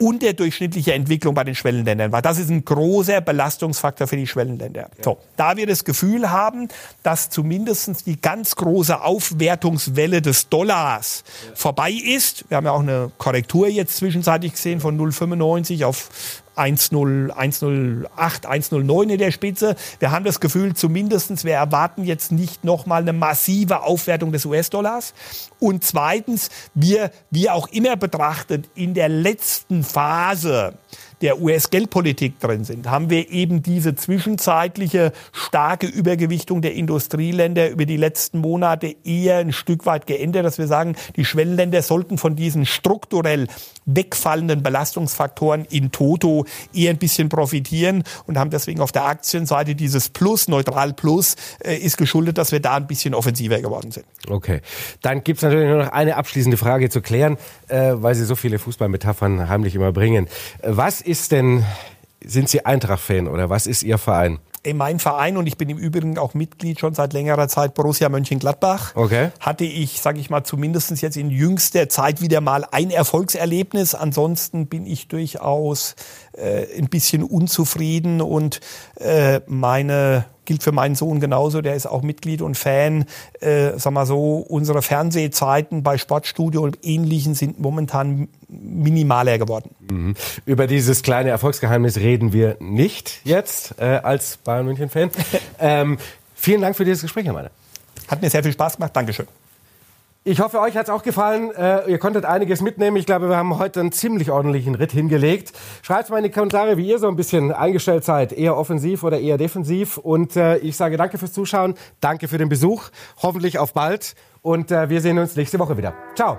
unterdurchschnittliche Entwicklung bei den Schwellenländern war. Das ist ein großer Belastungsfaktor für die Schwellenländer. So, da wir das Gefühl haben, dass zumindest die ganz große Aufwertungswelle des Dollars vorbei ist, wir haben ja auch eine Korrektur jetzt zwischenzeitlich gesehen von 0,95 auf 1,0, 1,08, 1,09 in der Spitze. Wir haben das Gefühl, zumindestens wir erwarten jetzt nicht nochmal eine massive Aufwertung des US-Dollars. Und zweitens, wir, wie auch immer betrachtet, in der letzten Phase der US-Geldpolitik drin sind, haben wir eben diese zwischenzeitliche starke Übergewichtung der Industrieländer über die letzten Monate eher ein Stück weit geändert, dass wir sagen, die Schwellenländer sollten von diesen strukturell wegfallenden Belastungsfaktoren in Toto eher ein bisschen profitieren und haben deswegen auf der Aktienseite dieses Plus, neutral Plus, äh, ist geschuldet, dass wir da ein bisschen offensiver geworden sind. Okay. Dann gibt's natürlich nur noch eine abschließende Frage zu klären, äh, weil Sie so viele Fußballmetaphern heimlich immer bringen. Äh, was ist denn, sind Sie Eintracht-Fan oder was ist Ihr Verein? in mein Verein und ich bin im Übrigen auch Mitglied schon seit längerer Zeit Borussia Mönchengladbach. Okay. Hatte ich, sage ich mal, zumindest jetzt in jüngster Zeit wieder mal ein Erfolgserlebnis. Ansonsten bin ich durchaus äh, ein bisschen unzufrieden und äh, meine gilt für meinen Sohn genauso, der ist auch Mitglied und Fan. Äh, sag mal so, unsere Fernsehzeiten bei Sportstudio und Ähnlichen sind momentan minimaler geworden. Mhm. Über dieses kleine Erfolgsgeheimnis reden wir nicht jetzt äh, als Bayern München-Fan. ähm, vielen Dank für dieses Gespräch, Herr Meine. Hat mir sehr viel Spaß gemacht. Dankeschön. Ich hoffe, euch hat es auch gefallen. Äh, ihr konntet einiges mitnehmen. Ich glaube, wir haben heute einen ziemlich ordentlichen Ritt hingelegt. Schreibt mal in die Kommentare, wie ihr so ein bisschen eingestellt seid. Eher offensiv oder eher defensiv. Und äh, ich sage danke fürs Zuschauen. Danke für den Besuch. Hoffentlich auf bald. Und äh, wir sehen uns nächste Woche wieder. Ciao.